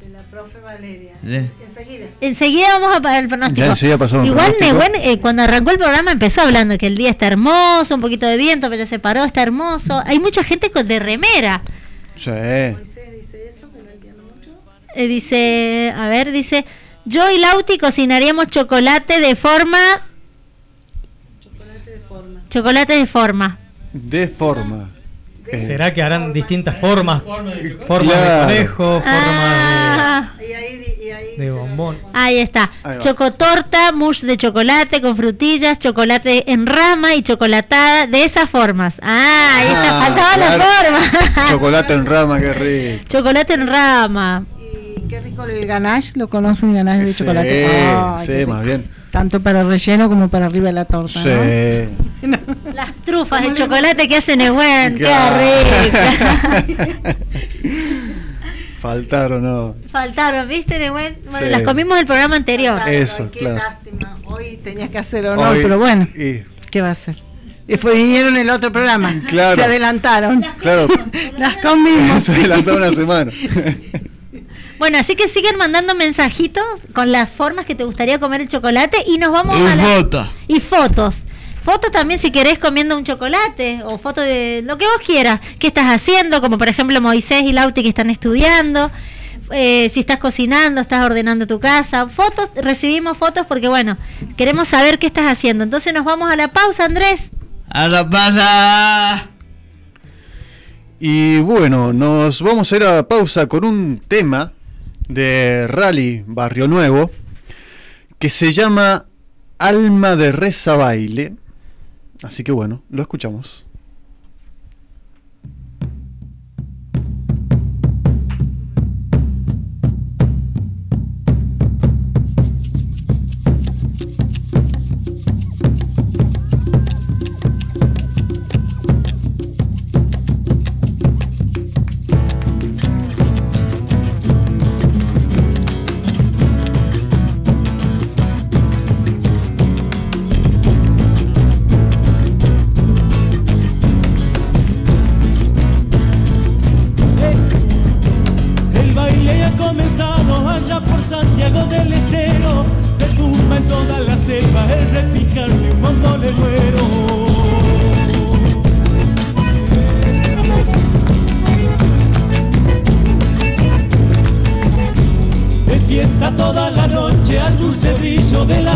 De la profe Valeria. Enseguida. Enseguida vamos a para el pronóstico. Ya enseguida pasamos al Igual. Nehuen, eh, cuando arrancó el programa empezó hablando que el día está hermoso, un poquito de viento, pero ya se paró, está hermoso. Hay mucha gente con de remera. Sí. Eh, dice, a ver, dice, yo y Lauti cocinaríamos chocolate de forma... Chocolate de forma. De forma. Eh, ¿Será que harán distintas formas? Forma de Claro. de conejo, Ah, Y ahí, y ahí formas de, de bombón. ahí está. Ahí. Chocotorta, mousse de chocolate con frutillas, chocolate en rama y chocolatada de esas formas. Ah, ahí está, Ah, faltaba la claro. forma. Chocolate en rama, qué *laughs* rico. chocolate en rama. Y qué rico el ganache, ¿lo conocen el ganache de Sí, chocolate? Ay, sí, más bien. Tanto para relleno como para arriba de la torta, Sí. ¿no? Las trufas de chocolate que hacen Nehuen, qué rica. *laughs* Faltaron, ¿no? Faltaron, ¿viste, Nehuen? Bueno, Sí. las comimos el programa anterior. Eso, qué claro. lástima. Hoy tenías que hacer honor, Hoy- pero bueno, y- ¿qué va a hacer? Después vinieron el otro programa. Claro. Se adelantaron. claro, Las comimos. *laughs* se adelantó una semana. *laughs* Bueno, así que siguen mandando mensajitos con las formas que te gustaría comer el chocolate y nos vamos Y a la... foto. y fotos. fotos también si querés comiendo un chocolate o fotos de lo que vos quieras. ¿Qué estás haciendo? Como por ejemplo Moisés y Lauti que están estudiando. Eh, si estás cocinando, estás ordenando tu casa. Fotos, recibimos fotos porque bueno, queremos saber qué estás haciendo. Entonces nos vamos a la pausa, Andrés. A la pasa. Y bueno, nos vamos a ir a la pausa con un tema de Rally Barrio Nuevo que se llama Alma de Reza Baile. Así que bueno, lo escuchamos.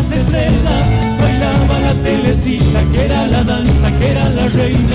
Las estrellas. Bailaba la telecita que era la danza, que era la reina.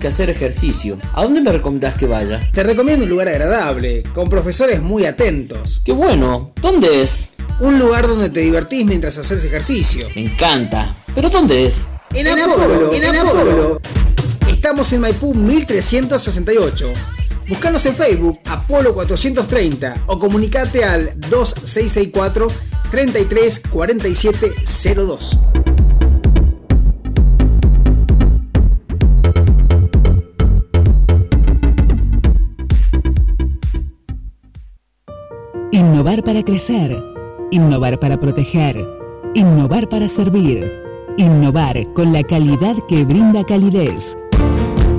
Que hacer ejercicio. ¿A dónde me recomendás que vaya? Te recomiendo un lugar agradable, con profesores muy atentos. ¡Qué bueno! ¿Dónde es? Un lugar donde te divertís mientras haces ejercicio. Me encanta. ¿Pero dónde es? En Apolo, en Apolo. Estamos en Maipú 1368. Buscanos en Facebook Apolo 430 o comunicate al 2664 33 Innovar para crecer. Innovar para proteger. Innovar para servir. Innovar con la calidad que brinda calidez.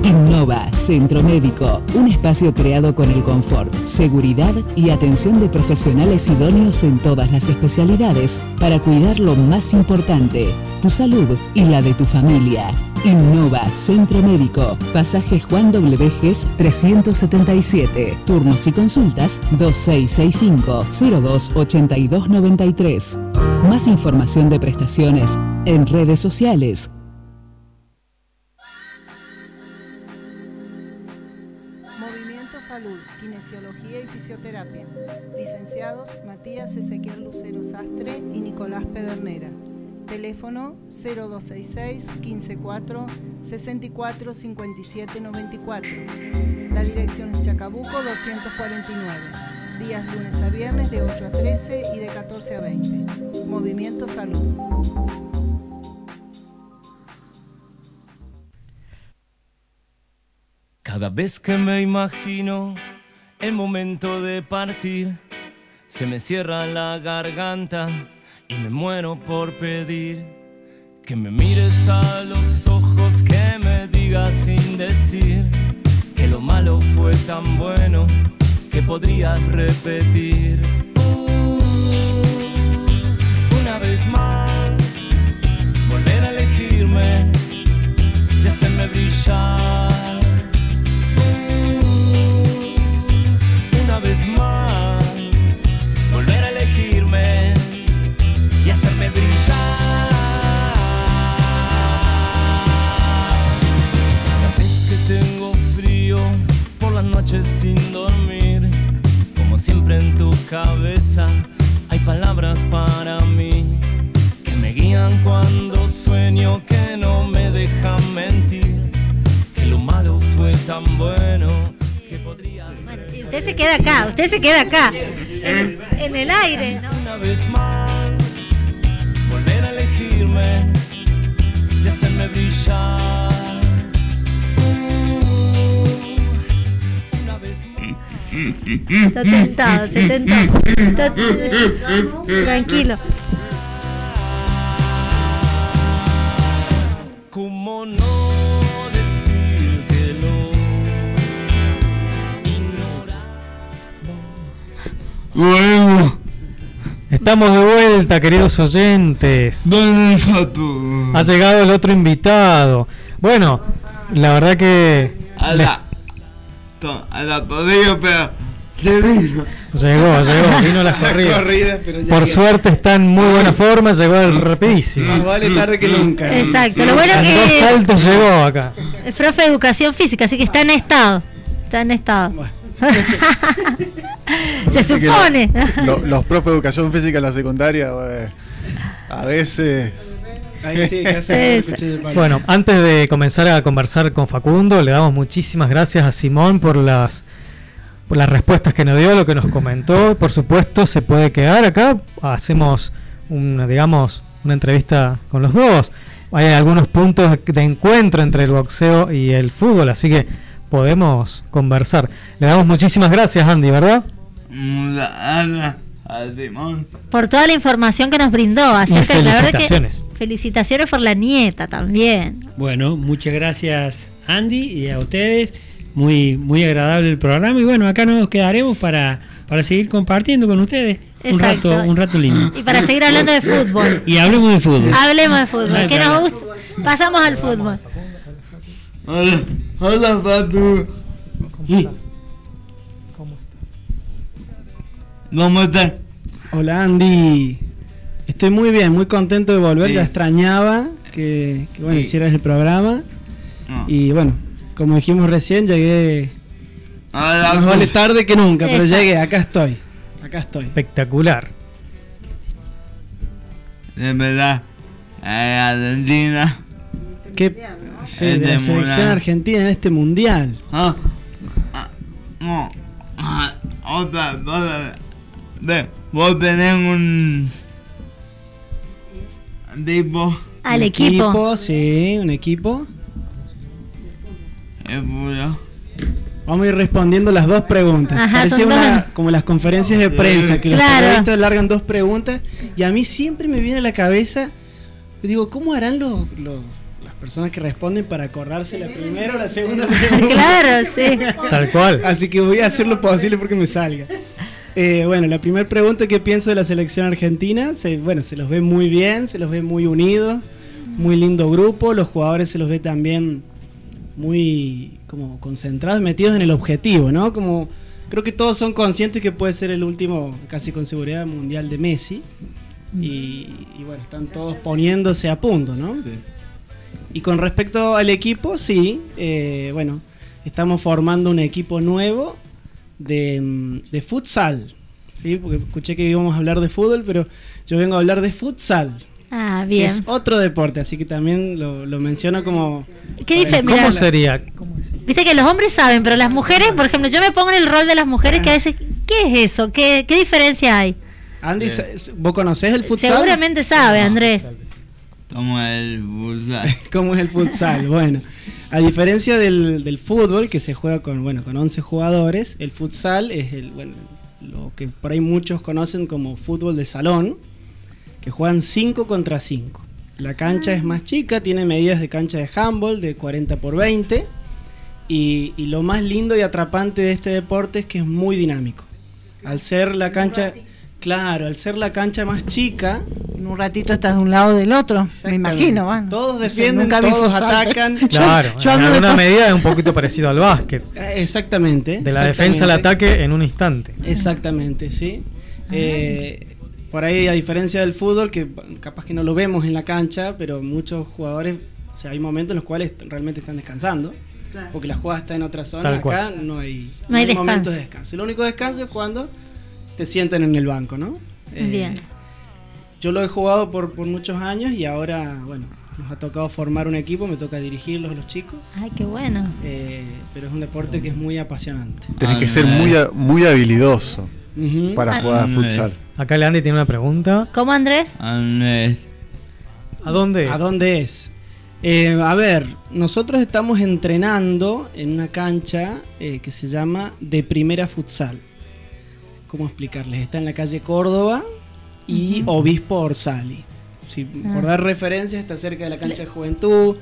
Innova Centro Médico, un espacio creado con el confort, seguridad y atención de profesionales idóneos en todas las especialidades para cuidar lo más importante, tu salud y la de tu familia. Innova Centro Médico, pasaje Juan W. Gess 377, turnos y consultas 2665-028293. Más información de prestaciones en redes sociales Movimiento Salud, Kinesiología y Fisioterapia. Licenciados Matías Ezequiel Lucero Sastre y Nicolás Pedernera. Teléfono 0266 154 64 57 94. La dirección es Chacabuco 249. Días lunes a viernes de 8 a 13 y de 14 a 20. Movimiento Salud. Cada vez que me imagino el momento de partir, se me cierra la garganta y me muero por pedir que me mires a los ojos, que me digas sin decir que lo malo fue tan bueno que podrías repetir. Uh, una vez más, volver a elegirme y hacerme brillar. una vez más noches sin dormir, como siempre en tu cabeza hay palabras para mí que me guían cuando sueño, que no me dejan mentir, que lo malo fue tan bueno que podría Y usted se queda acá, usted se queda acá, en, en el aire. ¿no? una vez más Está tentado, se tentó. Está- Tranquilo. ¿Cómo no decírtelo? Bueno, Estamos de vuelta, queridos oyentes. ¿dónde está tú? Ha llegado el otro invitado. Bueno, la verdad que A la. A la podría, pero. Llegó, *laughs* llegó, vino la corrida. corrida, pero llegué. Por suerte está en muy buena forma, llegó el rapidísimo. Más vale tarde que nunca. Exacto, lo bueno En que- dos saltos llegó acá. Es profe de educación física, así que está en estado. Está en estado. *laughs* Se supone. lo- lo- los profes de educación física en la secundaria, pues, a veces. Ahí sí, el. Bueno, antes de comenzar a conversar con Facundo, le damos muchísimas gracias a Simón por las por las respuestas que nos dio, lo que nos comentó. Por supuesto, se puede quedar acá. Hacemos una, digamos, una entrevista con los dos. Hay algunos puntos de encuentro entre el boxeo y el fútbol, así que podemos conversar. Le damos muchísimas gracias, Andy, ¿verdad? Muda Ana, a Simón. Por toda la información que nos brindó. Y Acerca de la verdad que felicitaciones. felicitaciones por la nieta también. Bueno, muchas gracias Andy y a ustedes. Muy, muy agradable el programa y bueno, acá nos quedaremos para, para seguir compartiendo con ustedes un rato, un rato lindo. Y para seguir hablando de fútbol. Y hablemos de fútbol. Hablemos de fútbol. Ay, que nos gusta. Pasamos al fútbol. Hola, hola, Patu. Y- ¿Cómo estás? Hola Andy. Estoy muy bien, muy contento de volver. Sí. Ya extrañaba que, que, bueno, Sí. hicieras el programa. Ah. Y bueno, como dijimos recién, llegué. Hola, Más vale tarde que nunca, pero Exacto. llegué, acá estoy. Acá estoy. Espectacular. De verdad, eh, Argentina. ¿Qué? Sí, de Este la selección mundial. argentina en este mundial. Ah, ah, no, ah, otra cosa. Ve, vos tenés un tipo Al Un equipo. Sí, un equipo. Puro. Vamos a ir respondiendo las dos preguntas. Ajá, Parece son una, dos. como las conferencias de prensa, que los periodistas largan dos preguntas y a mí siempre me viene a la cabeza, digo, ¿cómo harán los, los- las personas que responden para acordarse la primera o la segunda pregunta? Claro, sí. Tal cual. Así que voy a hacer lo posible porque me salga. Eh, bueno, la primera pregunta que pienso de la selección argentina, se, bueno, se los ve muy bien, se los ve muy unidos, muy lindo grupo, los jugadores se los ve también muy como concentrados, metidos en el objetivo, ¿no? Como creo que todos son conscientes que puede ser el último, casi con seguridad, mundial de Messi. Y, y bueno, están todos poniéndose a punto, ¿no? Y con respecto al equipo, sí, eh, bueno, estamos formando un equipo nuevo de, mm, de futsal, ¿sí? Porque escuché que íbamos a hablar de fútbol, pero yo vengo a hablar de futsal. Ah, bien. es otro deporte, así que también lo, lo menciono como... ¿Qué dice? ¿Cómo Mirá, sería? Viste que los hombres saben, pero las mujeres, por ejemplo, yo me pongo en el rol de las mujeres que a veces, ¿qué es eso? ¿Qué, qué diferencia hay? Andy, ¿vos conocés el futsal? Seguramente sabe, Andrés. Como el futsal. ¿Cómo es el futsal? *laughs* *laughs* Bueno, a diferencia del, del fútbol, que se juega con, bueno, con 11 jugadores, el futsal es el, bueno, lo que por ahí muchos conocen como fútbol de salón, que juegan 5 contra 5. La cancha es más chica, tiene medidas de cancha de handball de 40 por 20. Y, y lo más lindo y atrapante de este deporte es que es muy dinámico. Al ser la cancha, claro, al ser la cancha más chica, En un ratito estás de un lado o del otro, me imagino. bueno. Todos defienden, todos *laughs* atacan. Claro, yo en hablo de alguna medida es un poquito parecido al básquet. Eh, Exactamente. De la defensa al ataque en un instante. Exactamente, sí. Eh, por ahí, a diferencia del fútbol, que capaz que no lo vemos en la cancha, pero muchos jugadores, o sea, hay momentos en los cuales realmente están descansando, Claro. porque la jugada está en otra zona. Tal Acá cual. no hay, No hay momentos descanso. de descanso. El único descanso es cuando te sientan en el banco, ¿no? Eh, Bien. Yo lo he jugado por, por muchos años y ahora, bueno, nos ha tocado formar un equipo, me toca dirigirlos a los chicos. Ay, qué bueno. eh, pero es un deporte que es muy apasionante. Tenés Ah, que ser muy, muy habilidoso para jugar a futsal. Acá Leandri tiene una pregunta. ¿Cómo, Andrés? Andrés. ¿A dónde es? ¿A dónde es? Eh, a ver, nosotros estamos entrenando en una cancha eh, que se llama De Primera Futsal. ¿Cómo explicarles? Está en la calle Córdoba y Obispo Orsali. Si, Ah. Por dar referencias, está cerca de la cancha de juventud,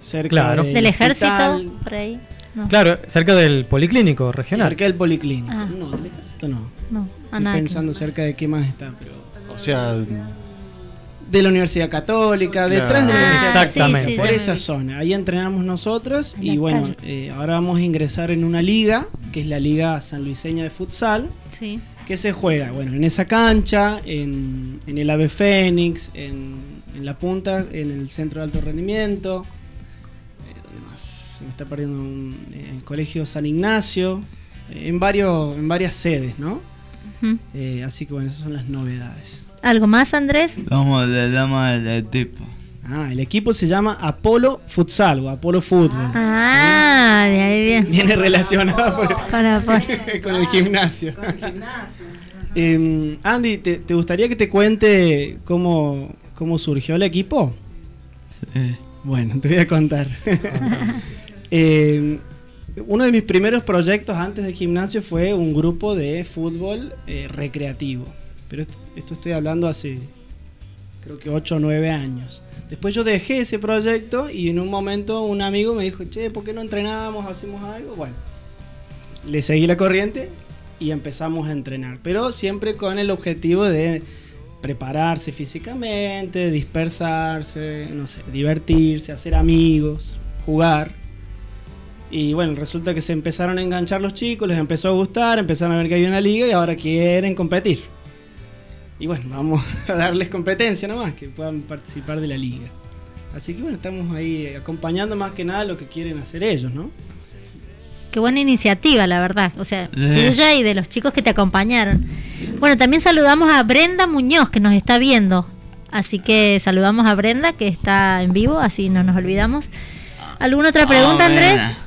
cerca Claro. del, ¿Del ejército? hospital, Por ahí. No, Claro, cerca del policlínico regional. cerca del policlínico. Ah. No, del ejército no. no, Estoy pensando cerca de qué más está, pero O sea, de la Universidad Católica, Claro. detrás de la Ah, Universidad Exactamente. por esa zona. Ahí entrenamos nosotros En y bueno, eh, ahora vamos a ingresar en una liga, que es la Liga Sanluiseña de Futsal, Sí. que se juega, bueno, en esa cancha, en, en el Ave Fénix, en, en la punta, en el Centro de Alto Rendimiento, eh, ¿dónde más? Se me está perdiendo un, eh, el Colegio San Ignacio, eh, en, varios, en varias sedes, ¿no? Eh, así que bueno, esas son las novedades. ¿Algo más, Andrés? Como le damos el tipo. Ah, el equipo se llama Apolo Futsal o Apolo Fútbol. Ah, de ahí bien. Viene relacionado por- *laughs* *laughs* Con la por- con el gimnasio. Em, Andy, ¿te, te gustaría que te cuente cómo, cómo surgió el equipo? Sí. Bueno, te voy a contar. *laughs* Em, uno de mis primeros proyectos antes del gimnasio fue un grupo de fútbol eh, recreativo. Pero esto, esto estoy hablando hace creo que 8 o 9 años. Después yo dejé ese proyecto y en un momento un amigo me dijo, che, ¿por qué no entrenamos? ¿Hacemos algo? Bueno, le seguí la corriente y empezamos a entrenar. Pero siempre con el objetivo de prepararse físicamente, dispersarse, no sé, divertirse, hacer amigos, jugar. Y bueno, resulta que se empezaron a enganchar los chicos, les empezó a gustar, empezaron a ver que hay una liga y ahora quieren competir. Y bueno, vamos *laughs* a darles competencia nomás, que puedan participar de la liga. Así que bueno, estamos ahí acompañando más que nada lo que quieren hacer ellos, ¿no? Qué buena iniciativa, la verdad. O sea, Eh. tuya y de los chicos que te acompañaron. Bueno, también saludamos a Brenda Muñoz, que nos está viendo. Así que saludamos a Brenda, que está en vivo, así no nos olvidamos. ¿Alguna otra pregunta, Ah, Andrés? buena.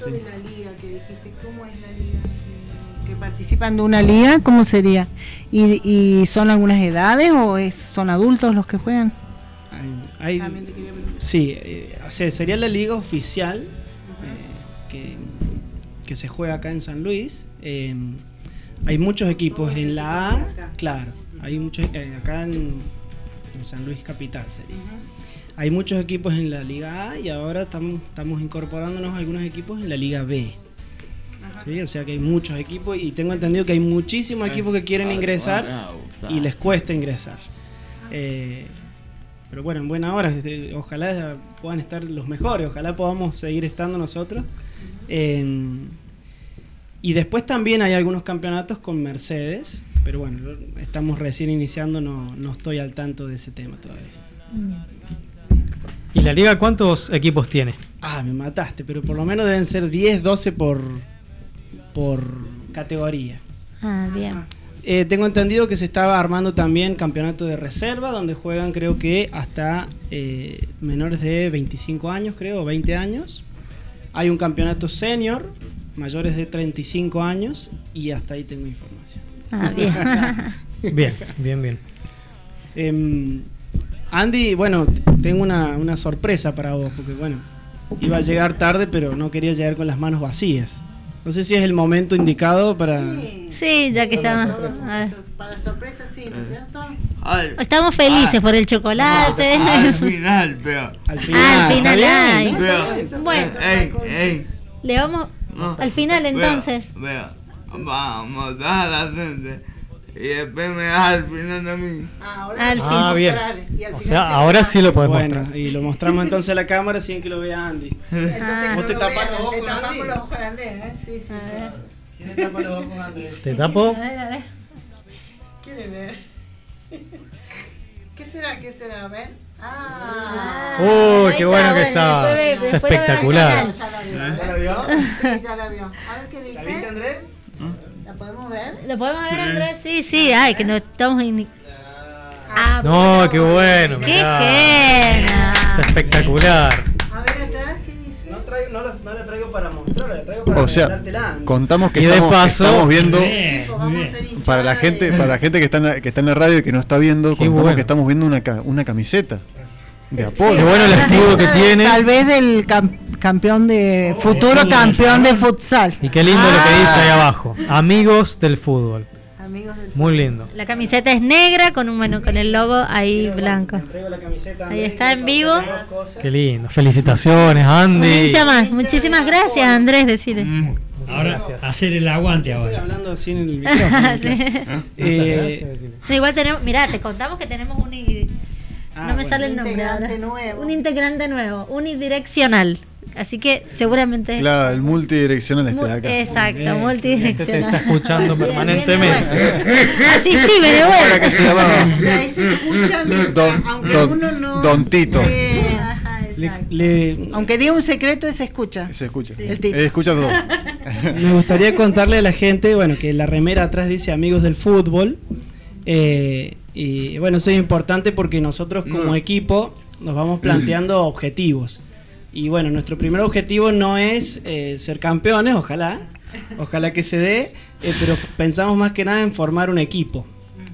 Eso de la liga que dijiste, ¿cómo es la liga? Que participan de una liga, ¿cómo sería? ¿Y, y son algunas edades o es, son adultos los que juegan? Hay- hay- sí, eh, o sea, sería la liga oficial eh, que, que se juega acá en San Luis. Eh, hay muchos equipos en la A, claro, hay muchos eh, acá en, en San Luis Capital sería. Hay muchos equipos en la Liga A y ahora estamos, estamos incorporándonos a algunos equipos en la Liga B. Sí, o sea que hay muchos equipos y tengo entendido que hay muchísimos equipos que quieren ingresar y les cuesta ingresar. Eh, pero bueno, en buena hora, este, ojalá puedan estar los mejores, ojalá podamos seguir estando nosotros. Eh, y después también hay algunos campeonatos con Mercedes, pero bueno, estamos recién iniciando, no, no estoy al tanto de ese tema todavía. ¿Y la liga cuántos equipos tiene? Ah, me mataste, pero por lo menos deben ser 10, 12 por, por categoría. Ah, bien. Eh, tengo entendido que se estaba armando también campeonato de reserva, donde juegan creo que hasta eh, menores de 25 años, creo, o 20 años. Hay un campeonato senior, mayores de 35 años, y hasta ahí tengo información. Ah, bien. *laughs* Bien, bien, bien. Em, Andy, bueno, tengo una, una sorpresa para vos, porque bueno, iba a llegar tarde, pero no quería llegar con las manos vacías. No sé si es el momento indicado para... Sí, ya que estamos. a. Para sorpresa, sí, ¿no es cierto? Al, Estamos felices por el chocolate. *laughs* al final, pero. Al Ah, al final, ay. Pero, Bueno, ey, ey, le vamos no. al final entonces. vea, vamos, da la frente. Y después me das al final a mí. Al Ah, fin. bien. Y al O final sea, se ahora sí lo podemos Bueno, mostrar. y lo mostramos entonces a la cámara sin que lo vea Andy. Entonces, Ah. ¿Vos te vean, los ojos, le tapamos Andy? los ojos a Andrés, ¿eh? Sí, sí, A ver. ¿Quién te tapa los ojos, Andrés? ¿Te tapo? A ver, a ver. ¿Quiere ver? *laughs* ¿Qué será? ¿Qué será? A ver. Ah, Uy, ahí qué bueno que está. está. Después- después espectacular. al Ya la vio. ¿Ya lo vio? *laughs* Sí, ya la vio. A ver qué ¿La viste, dice. Andrés? ¿La podemos ver? ¿Lo podemos ver, Andrés? Sí, sí. Ay, que no estamos. in- Ah, No, qué bueno, ¡Qué gena! Está espectacular. A ver atrás, ¿qué dice? No, traigo, no, la, no la traigo para mostrarla, la traigo para O sea, contamos que estamos, paso- estamos viendo Bien, bien. para la gente, para la gente que está en la, que está en la radio y que no está viendo, contamos bueno. que estamos viendo una, ca- una camiseta de Apolo. Qué bueno el escudo que tiene. Tal vez del cam- campeón de. futuro campeón de futsal. Y qué lindo lo que dice Ah. ahí abajo. Amigos del fútbol. Amigos del Muy lindo. La camiseta es negra con un bueno, con el logo ahí blanco. La Ahí está en vivo. Qué lindo. Felicitaciones, Andy. hincha más. Muchísimas gracias, Andrés, decirle. Mm. Ahora, Gracias. hacer el aguante Estoy ahora. hablando así en el *laughs* micrófono. Sí. Eh, No, igual tenemos, mirá, te contamos que tenemos un Ah, no me bueno. sale el nombre Integrante ahora. nuevo. Un integrante nuevo, unidireccional. Así que seguramente Claro, el multidireccional Mu- de acá. Exacto, te multidireccional. está escuchando permanentemente. bueno. Asistime de Ahora vuelta. que se llamaba O sea, ahí se escucha mientras- Don, aunque Don- uno no. Don Tito. eh, Ajá, le- exacto. le- aunque diga un secreto, se escucha. Se escucha. El Tito. Eh, escucha todo. *laughs* me gustaría contarle a la gente, bueno, que la remera atrás dice amigos del fútbol. Eh, y bueno, eso es importante porque nosotros como equipo nos vamos *clears throat* planteando objetivos. Y bueno, nuestro primer objetivo no es eh, ser campeones, ojalá, ojalá que se dé, eh, pero pensamos más que nada en formar un equipo.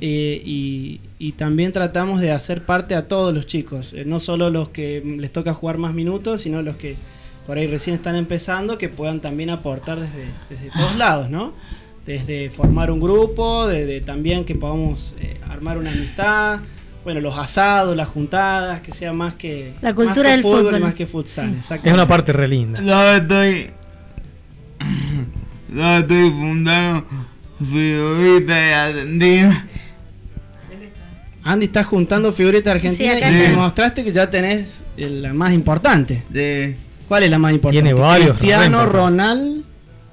Eh, y, y también tratamos de hacer parte a todos los chicos, no solo los que les toca jugar más minutos, sino los que por ahí recién están empezando, que puedan también aportar desde, desde todos lados, ¿no? Desde formar un grupo, desde también que podamos eh, armar una amistad, bueno, los asados, las juntadas, que sea más que La más cultura que del fútbol. y más que futsal. Es exactamente. una parte re linda. Lo estoy. Lo estoy fundando figuritas de Argentina. Andy está juntando figuritas de Argentina Sí, y me mostraste que ya tenés la más importante. De. ¿Cuál es la más importante? Tiene varios, Cristiano, importantes.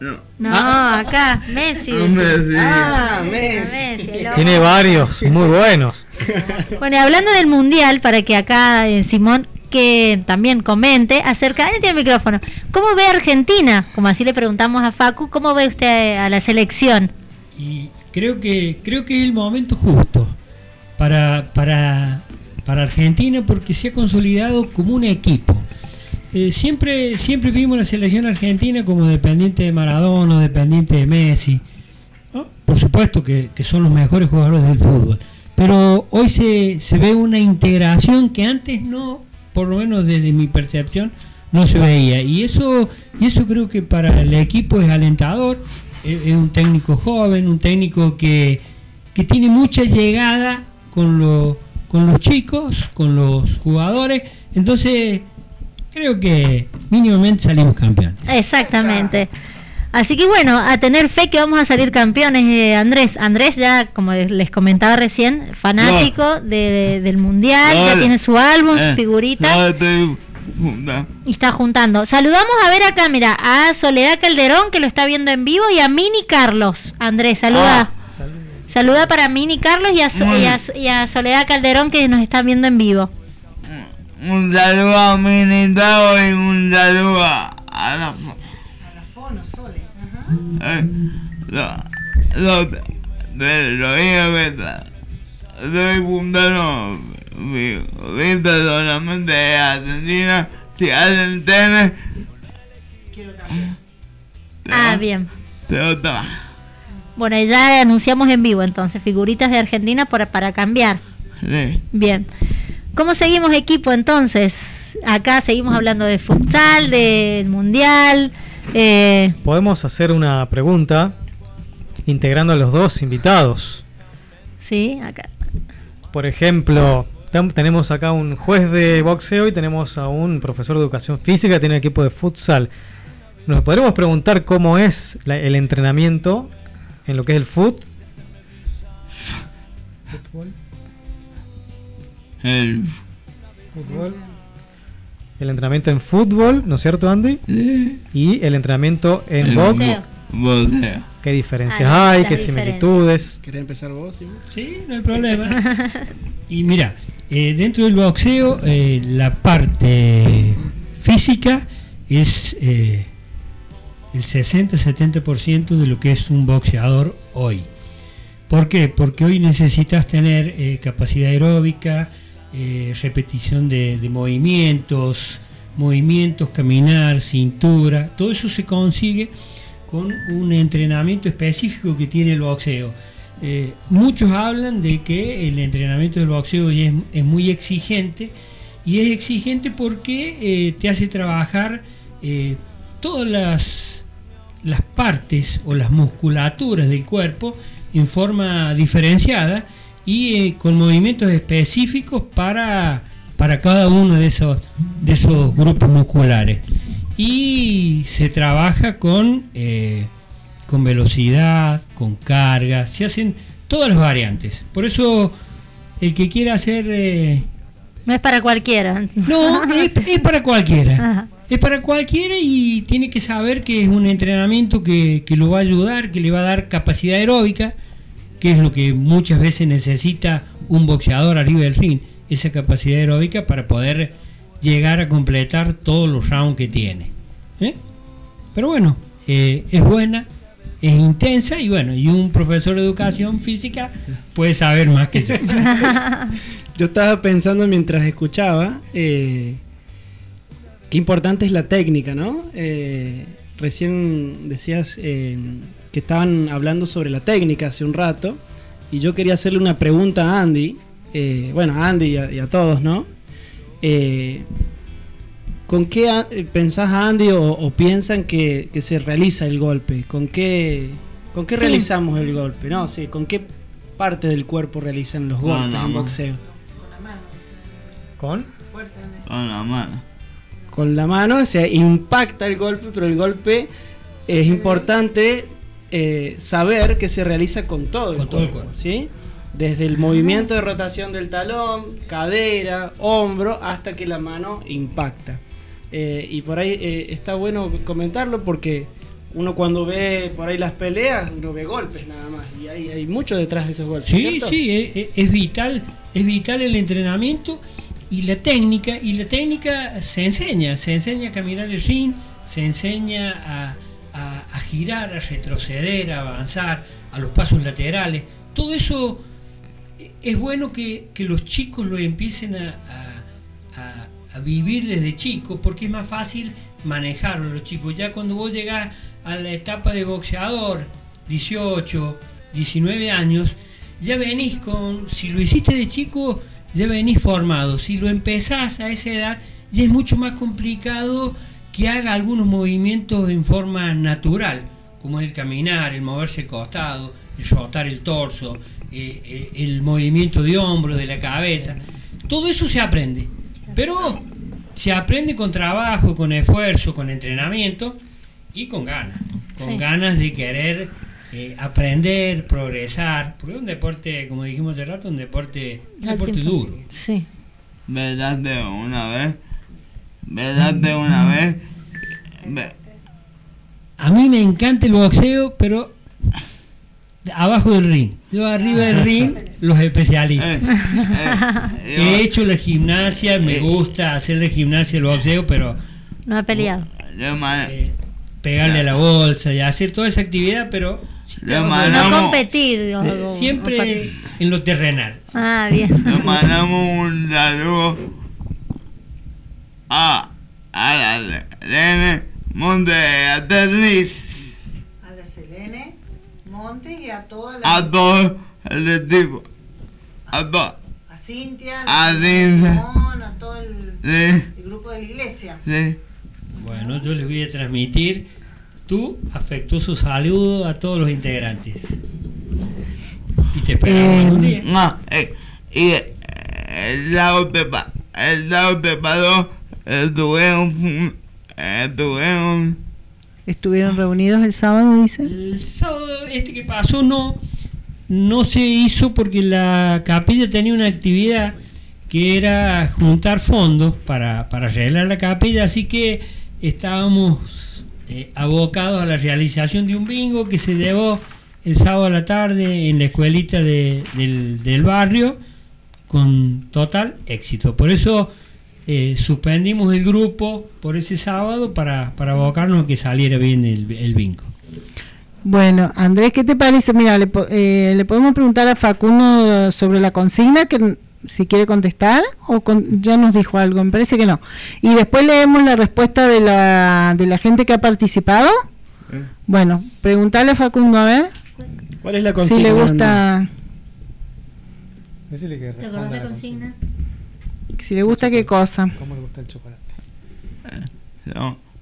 No. No, Ah. acá, Messi. Ah, Messi, Messi. el loco. Tiene varios muy buenos. *laughs* Bueno, y hablando del mundial, para que acá eh, Simón que también comente acerca, ahí tiene el micrófono, ¿cómo ve Argentina? Como así le preguntamos a Facu, ¿cómo ve usted a la selección? Y creo que creo que es el momento justo para, para, para Argentina porque se ha consolidado como un equipo. Eh, siempre, siempre vimos la selección argentina como dependiente de Maradona, dependiente de Messi. Por supuesto que, que son los mejores jugadores del fútbol. Pero hoy se, se ve una integración que antes no, por lo menos desde mi percepción, no se veía. Y eso, y eso creo que para el equipo es alentador. Es, es un técnico joven, un técnico que, que tiene mucha llegada con, lo- con los chicos, con los jugadores. Entonces, creo que mínimamente salimos campeones. Exactamente. Así que bueno, a tener fe que vamos a salir campeones, eh, Andrés. Andrés ya, como les comentaba recién, fanático de- del mundial, ya tiene su álbum, eh, su figurita. No fundando. Y está juntando. Saludamos a ver acá, mira, a Soledad Calderón que lo está viendo en vivo y a Mini Carlos. Andrés, saluda. Ah. Saluda para Mini Carlos y a, So- y a- y a Soledad Calderón que nos están viendo en vivo. Un saludo a Minitao y un saludo a, a la. Eh, lo- lo-. Estoy fundando mi vista solamente de Argentina. Si hacen tenis, Ah, bien. te lo toma. Bueno, ya anunciamos en vivo entonces, figuritas de Argentina para, para cambiar. Sí. Bien. ¿Cómo seguimos equipo entonces? Acá seguimos hablando de futsal, del mundial. eh, Podemos hacer una pregunta integrando a los dos invitados. sí, acá. Por ejemplo, tenemos acá un juez de boxeo y tenemos a un profesor de educación física que tiene equipo de futsal. Nos podremos preguntar cómo es la- el entrenamiento en lo que es el fut. Fútbol. El Fútbol. El entrenamiento en fútbol, ¿no es cierto, Andy? Y el entrenamiento en El box. boxeo. boxeo. ¿Qué diferencias Ah, hay? ¿Qué similitudes? ¿Querés empezar vos, Simón? Sí, no hay problema. *laughs* Y mira, eh, dentro del boxeo, eh, la parte física es eh, el 60-70% de lo que es un boxeador hoy. ¿Por qué? Porque hoy necesitas tener eh, capacidad aeróbica, eh, repetición de, movimientos, movimientos, caminar, cintura, todo eso se consigue con un entrenamiento específico que tiene el boxeo. Eh, muchos hablan de que el entrenamiento del boxeo es, es muy exigente y es exigente porque eh, te hace trabajar todas las, las partes o las musculaturas del cuerpo en forma diferenciada y eh, con movimientos específicos para, para cada uno de esos, de esos grupos musculares. Y se trabaja con, eh, con velocidad, con carga, se hacen todas las variantes. Por eso el que quiera hacer... eh, No es para cualquiera. *laughs* no, es, es para cualquiera. Ajá. Es para cualquiera y tiene que saber que es un entrenamiento que, que lo va a ayudar, que le va a dar capacidad aeróbica, que es lo que muchas veces necesita un boxeador arriba del ring, esa capacidad aeróbica para poder llegar a completar todos los rounds que tiene. ¿eh? Pero bueno, eh, es buena, es intensa y bueno, y un profesor de educación física puede saber más que yo. *laughs* Yo estaba pensando mientras escuchaba eh, qué importante es la técnica, ¿no? Recién decías que estaban hablando sobre la técnica hace un rato y yo quería hacerle una pregunta a Andy, eh, bueno, a Andy y a, y a todos, ¿no? Eh, ¿Con qué a- eh, pensás Andy o, o piensan que, que se realiza el golpe? ¿Con qué, con qué Sí. realizamos el golpe? No, sí, ¿con qué parte del cuerpo realizan los Con golpes la en mano. boxeo? ¿Con? Con la mano. Con la mano, o sea, impacta el golpe, pero el golpe es importante eh, saber que se realiza con todo el Con todo el cuerpo, cuerpo. ¿sí? Desde el movimiento de rotación del talón, cadera, hombro, hasta que la mano impacta. Eh, y por ahí eh, está bueno comentarlo porque uno cuando ve por ahí las peleas, uno ve golpes nada más. Y hay, hay mucho detrás de esos golpes. Sí, ¿cierto? sí, es, es- es vital, es vital el entrenamiento y la técnica, y la técnica se enseña, se enseña a caminar el ring, se enseña a, a- girar, a retroceder, a avanzar, a los pasos laterales. Todo eso eh, es bueno que, los chicos lo empiecen a vivir desde chicos, porque es más fácil manejarlo los chicos. Ya cuando vos llegás a la etapa de boxeador, 18, 19 años, ya venís con, si lo hiciste de chico, ya venís formado. Si lo empezás a esa edad, ya es mucho más complicado que haga algunos movimientos en forma natural, como es el caminar, el moverse el costado, el rotar el torso, eh, eh, el movimiento de hombro, de la cabeza. Todo eso se aprende, pero se aprende con trabajo, con esfuerzo, con entrenamiento y con ganas. Con Sí. ganas de querer eh, aprender, progresar, porque es un deporte, como dijimos hace rato, un deporte, un deporte duro. Sí. ¿Verdad de una vez? ¿Verdad de una vez? Ve- A mí me encanta el boxeo, pero abajo del ring. Yo arriba del ring, los especialistas. Eh, He hecho la gimnasia, me gusta hacer la gimnasia, el boxeo, pero No ha peleado. Yo, ma- pegarle a la bolsa y hacer toda esa actividad, pero No competir. Eh, Siempre en lo terrenal. Ah, bien. le mandamos un saludo a, a la Lene Monte Aterriz, A la Selene, Montes y a toda a todo el equipo, a todo, a Cintia, a a Cintia. Simón, a todo el, sí, el grupo de la iglesia. sí. Bueno, yo les voy a transmitir tu afectuoso saludo a todos los integrantes. Y te esperamos un día. No, eh, y eh, el lado de el lado de estuvieron, estuvieron, ¿Estuvieron reunidos el sábado, dice? El sábado este que pasó no, no se hizo porque la capilla tenía una actividad que era juntar fondos para, para arreglar la capilla, así que estábamos eh, abocados a la realización de un bingo que se llevó el sábado a la tarde en la escuelita de- del, del barrio con total éxito. Por eso eh, suspendimos el grupo por ese sábado para, para abocarnos a que saliera bien el, el bingo. Bueno, Andrés, ¿qué te parece? Mira, le, po- eh, le podemos preguntar a Facundo sobre la consigna, que si quiere contestar, o con- ya nos dijo algo, me parece que no. Y después leemos la respuesta de la, de la gente que ha participado. Eh. Bueno, preguntarle a Facundo a ver ¿Cuál es la si consigna? le Andrés? gusta, Decirle que ¿Te acordás la la consigna? Si le gusta qué cosa. ¿Cómo le gusta el chocolate?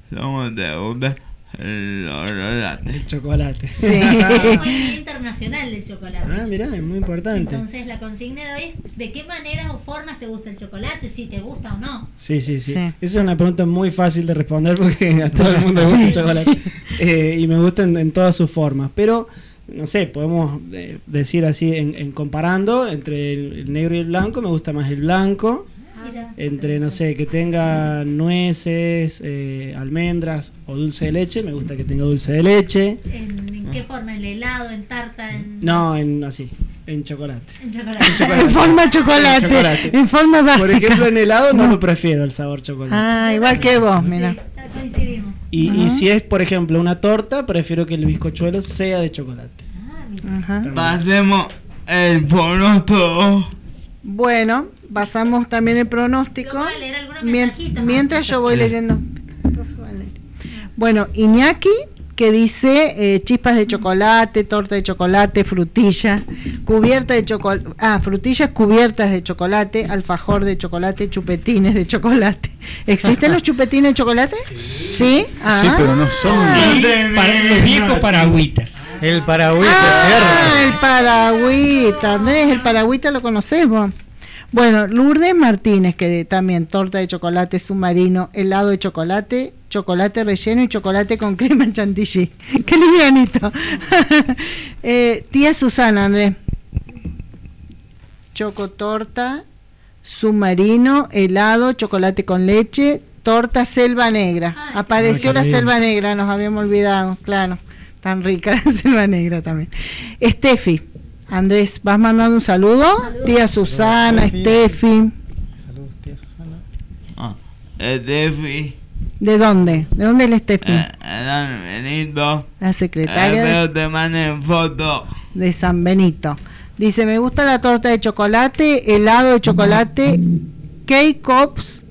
somos, de una, el chocolate. El chocolate. Sí. *laughs* Es un día internacional del chocolate. Ah, mirá, es muy importante. Entonces la consigna de hoy es ¿de qué maneras o formas te gusta el chocolate? Si te gusta o no. Sí, sí, sí, Sí. Esa es una pregunta muy fácil de responder porque a todo el mundo le gusta el chocolate. Eh, y me gusta en, en todas sus formas. Pero, no sé, podemos eh, decir así, en, en comparando entre el, el negro y el blanco, me gusta más el blanco. Mira. Entre, no sé, que tenga nueces, eh, almendras o dulce de leche, me gusta que tenga dulce de leche. ¿En, en qué forma? ¿En helado? ¿En tarta? ¿En, No, en así, en chocolate. en chocolate? chocolate. En forma chocolate, Chocolate. en forma básica. Por ejemplo, en helado no lo prefiero el sabor chocolate. Ah, igual que vos, Sí, mira. coincidimos. Y, y si es, por ejemplo, una torta, prefiero que el bizcochuelo sea de chocolate. Ah, mira. Pasemos el pronóstico. Bueno, pasamos también el pronóstico. Lo voy a leer algunos Mien- mensajitos, mientras yo voy leyendo. Bueno, Iñaki que dice eh, chispas de chocolate, torta de chocolate, frutilla, cubierta de chocolate, ah, frutillas cubiertas de chocolate, alfajor de chocolate, chupetines de chocolate. ¿Existen los chupetines de chocolate? Sí. Sí, pero no son. Y para los viejos paragüitas. El paragüita, Ah, el paragüita, Andrés, el paragüita lo conoces vos. Bueno, Lourdes Martínez, que también torta de chocolate submarino, helado de chocolate, chocolate relleno y chocolate con crema chantilly. *laughs* Qué livianito. *laughs* Eh, tía Susana, Andrés. Chocotorta, submarino, helado, chocolate con leche, torta selva negra. Ay. Apareció la selva negra, nos habíamos olvidado, claro. Tan rica *laughs* la selva negra también. Estefi, Andrés, ¿vas mandando un saludo? Saludos. Tía Susana, Estefi. Estefi. Saludos, tía Susana. Ah, Estefi, ¿De dónde? ¿De dónde es la Estefi? eh, San Benito, La eh, secretaria de- pero te manden foto. de San Benito. Dice, me gusta la torta de chocolate, helado de chocolate, cake cups,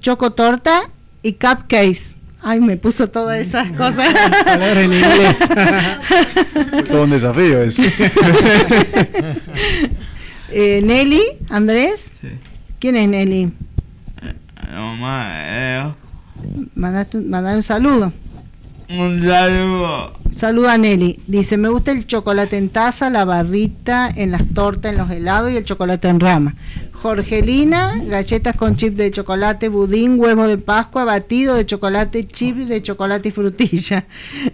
chocotorta y cupcakes. Ay, me puso todas esas cosas. *laughs* Palabra en inglés. *laughs* Todo un desafío es. *laughs* Eh, Nelly, Andrés. Sí. ¿Quién es Nelly? Nomás, eh, Mandate un- mandale un saludo. Un saludo. Saluda a Nelly. Dice, me gusta el chocolate en taza, la barrita, en las tortas, en los helados y el chocolate en rama. Jorgelina, galletas con chip de chocolate, budín, huevo de pascua, batido de chocolate, chip de chocolate y frutilla.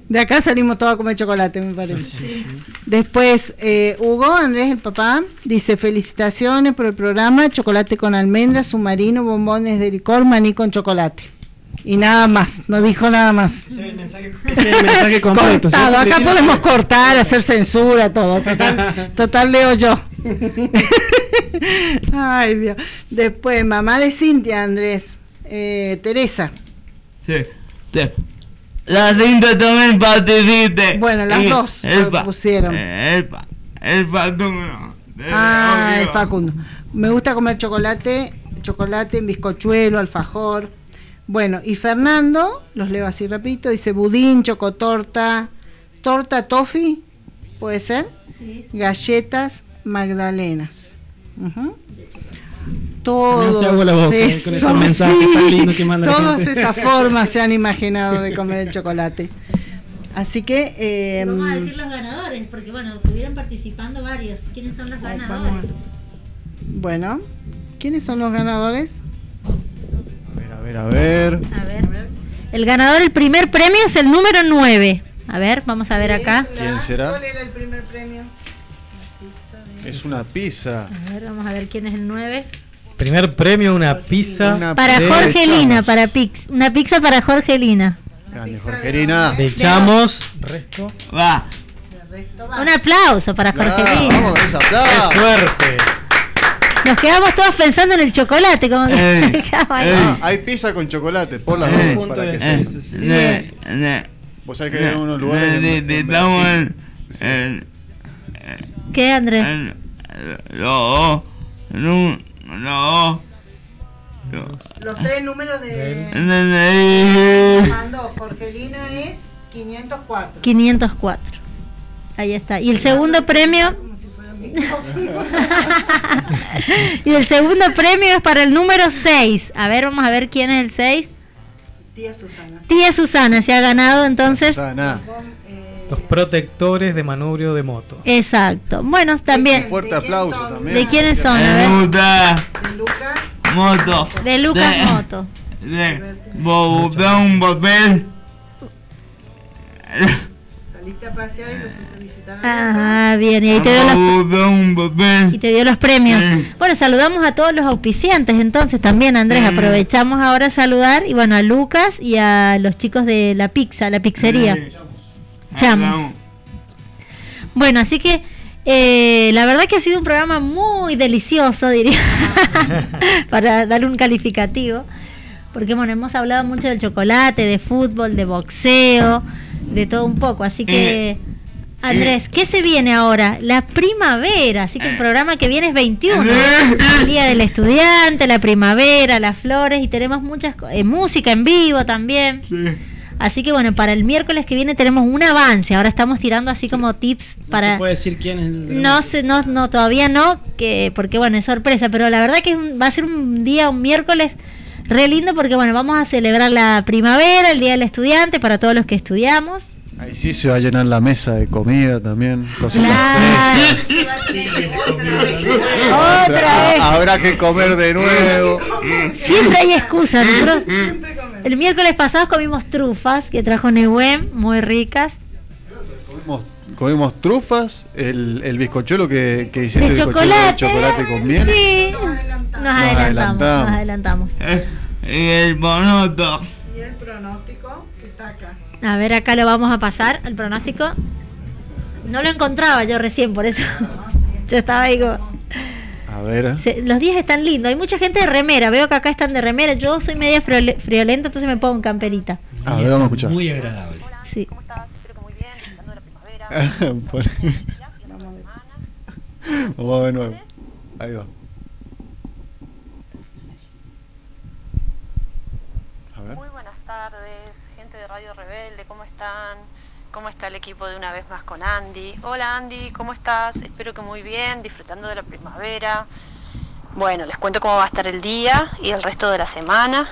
De acá salimos todos a comer chocolate, me parece. Después, eh, Hugo, Andrés, el papá, dice, felicitaciones por el programa, chocolate con almendras, submarino, bombones de licor, maní con chocolate. Y nada más, no dijo nada más. Ese es el mensaje, ese es el mensaje *laughs* completo. Acá podemos cortar, hacer censura, todo. Total, *laughs* total leo yo. *laughs* Ay, Dios. Después, mamá de Cintia, Andrés. Eh, Teresa. Sí, sí. la cinta también participe. Bueno, las Y dos el lo pusieron. El, pa- el Facundo. Ah, obvio. el Facundo. Me gusta comer chocolate, chocolate en bizcochuelo, alfajor. Bueno, y Fernando, los leo así rapidito, dice budín, chocotorta, torta toffee, ¿puede ser? Sí. Galletas magdalenas. Boca Todos con estos esos- mensajes tan lindos que manda la Todas esas formas se han imaginado de comer el chocolate. Así que... eh, Vamos a decir los ganadores, porque bueno, estuvieron participando varios. ¿Quiénes son los ganadores? Bueno, ¿quiénes son los ganadores? A ver, a ver. A ver. El ganador, el primer premio es el número 9. A ver, vamos a ver acá. ¿Quién será? ¿Cuál era el primer premio? Es una pizza. A ver, vamos a ver quién es el 9. Primer premio, una pizza. Una Para Jorgelina, para pix, una pizza para Jorgelina. Grande, Jorgelina. De Chamos. Resto. Va. Un aplauso para Jorgelina. vamos aplauso. ¡Qué suerte! Nos quedamos todos pensando en el chocolate, como que ey. *laughs* Ah, hay pizza con chocolate, por las Eh, dos, para que se- Eh, Sí, Vos sabés que hay unos lugares Necesitamos el. el- ¿Qué, Andrés? el- Lo. No. No. Los tres números de No. Mando Jorgelina es 504. 504. Ahí está. Y el segundo premio. *laughs* y el segundo premio es para el número 6. A ver, vamos a ver quién es el 6. Tía Susana. Tía Susana se ha ganado entonces. Susana. Los protectores de manubrio de moto. Exacto. Bueno, también. Fuerte aplauso también. ¿De quiénes son? A ver. De Lucas. Moto. De Lucas De- Moto. De. Buscar un papel. Saliste a pasear y lo fuiste a visitar a Ajá, bien. Y ahí te dio papel. y te dio los premios. Bueno, saludamos a todos los auspiciantes entonces también, Andrés. Aprovechamos ahora a saludar y bueno, a Lucas y a los chicos de la pizza, la pizzería. Chamos. Bueno, así que eh, la verdad que ha sido un programa muy delicioso, diría, *laughs* para darle un calificativo. Porque bueno, hemos hablado mucho del chocolate, de fútbol, de boxeo, de todo un poco. Así que, Andrés, ¿qué se viene ahora? La primavera. Así que el programa que viene es 21. El Día del Estudiante, la primavera, las flores y tenemos muchas co- eh, música en vivo también. Así que bueno, para el miércoles que viene tenemos un avance. Ahora estamos tirando así como tips No para se puede decir quién es el. no sé, no, no, todavía no, que porque bueno, es sorpresa, pero la verdad que es un- va a ser un día, un miércoles re lindo porque bueno, vamos a celebrar la primavera, el Día del Estudiante para todos los que estudiamos. Ahí sí se va a llenar la mesa de comida también. Cositas Claro. Otra vez. Ah, Habrá que comer de nuevo. Siempre hay excusas. Nosotros el miércoles pasado comimos trufas que trajo Neuem, muy ricas. Comimos, comimos trufas, el, el bizcochuelo que, que hiciste, De bizcochuelo de chocolate. chocolate con miel. Sí. Nos adelantamos, adelantamos. nos adelantamos. Eh, Y el bonoto. Y el pronóstico que está acá. A ver, acá lo vamos a pasar, el pronóstico. No lo encontraba yo recién, por eso. yo estaba ahí como... A ver. Los días están lindos. Hay mucha gente de remera. Veo que acá están de remera. Yo soy media friole- friolenta, entonces me pongo en camperita. A ver, vamos a escuchar. Muy agradable. Sí. *laughs* Vamos de nuevo. Ahí. A. Muy buenas tardes, gente de Radio Rebelde, ¿cómo están? ¿Cómo está el equipo de una vez más con Andy? Hola Andy, ¿cómo estás? Espero que muy bien, disfrutando de la primavera. Bueno, les cuento cómo va a estar el día y el resto de la semana.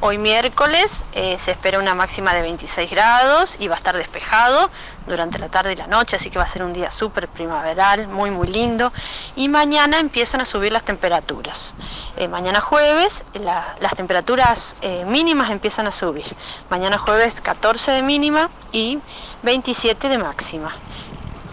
Hoy miércoles eh, se espera una máxima de 26 grados y va a estar despejado durante la tarde y la noche, así que va a ser un día súper primaveral, muy muy lindo. Y mañana empiezan a subir las temperaturas. Eh, mañana jueves la- las temperaturas eh, mínimas empiezan a subir. Mañana jueves 14 de mínima y 27 de máxima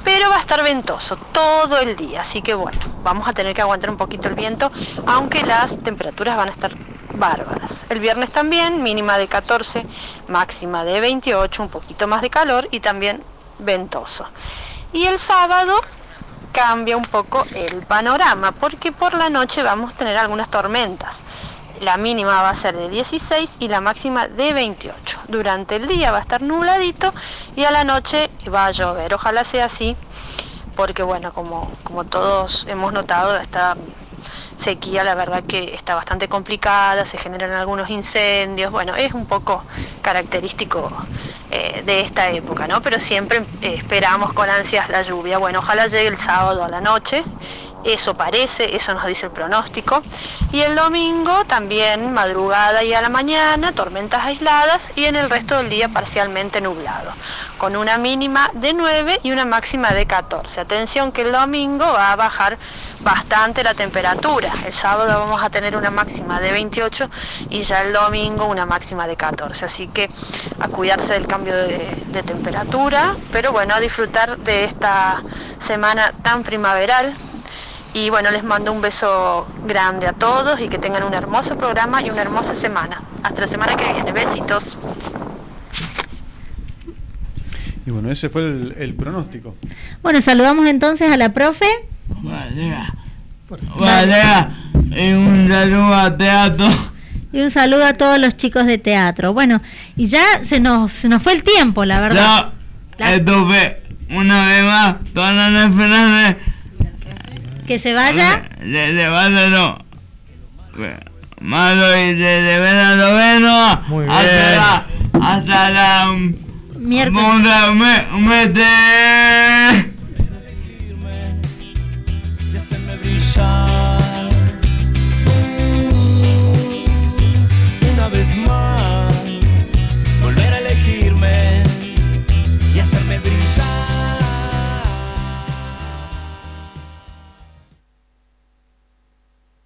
pero va a estar ventoso todo el día, así que bueno, vamos a tener que aguantar un poquito el viento, aunque las temperaturas van a estar bárbaras. El viernes también, mínima de 14, máxima de 28, un poquito más de calor y también ventoso. Y el sábado cambia un poco el panorama, porque por la noche vamos a tener algunas tormentas. La mínima va a ser de 16 y la máxima de 28. Durante el día va a estar nubladito y a la noche va a llover. Ojalá sea así, porque bueno, como, como todos hemos notado, esta sequía la verdad que está bastante complicada, se generan algunos incendios, bueno, es un poco característico eh, de esta época, ¿no? Pero siempre eh, esperamos con ansias la lluvia. Bueno, ojalá llegue el sábado a la noche eso parece, eso nos dice el pronóstico. Y el domingo también madrugada y a la mañana, tormentas aisladas y en el resto del día parcialmente nublado, con una mínima de 9 y una máxima de 14. Atención que el domingo va a bajar bastante la temperatura. El sábado vamos a tener una máxima de 28 y ya el domingo una máxima de 14. Así que a cuidarse del cambio de, de temperatura, pero bueno, a disfrutar de esta semana tan primaveral y bueno, les mando un beso grande a todos y que tengan un hermoso programa y una hermosa semana. Hasta la semana que viene. Besitos. Y bueno, ese fue el, el pronóstico. Bueno, saludamos entonces a la profe. Vale, vale, y un saludo a teatro. Y un saludo a todos los chicos de teatro. Bueno, y ya se nos, se nos fue el tiempo, la verdad. Ya, esto fue una vez más, todas las esperanzas. Que se vaya. De, de vaya no. Malo y de, de ven a noveno. Muy hasta bien. la. Hasta la. um, Miércoles. Monda, me, mete. Hacerme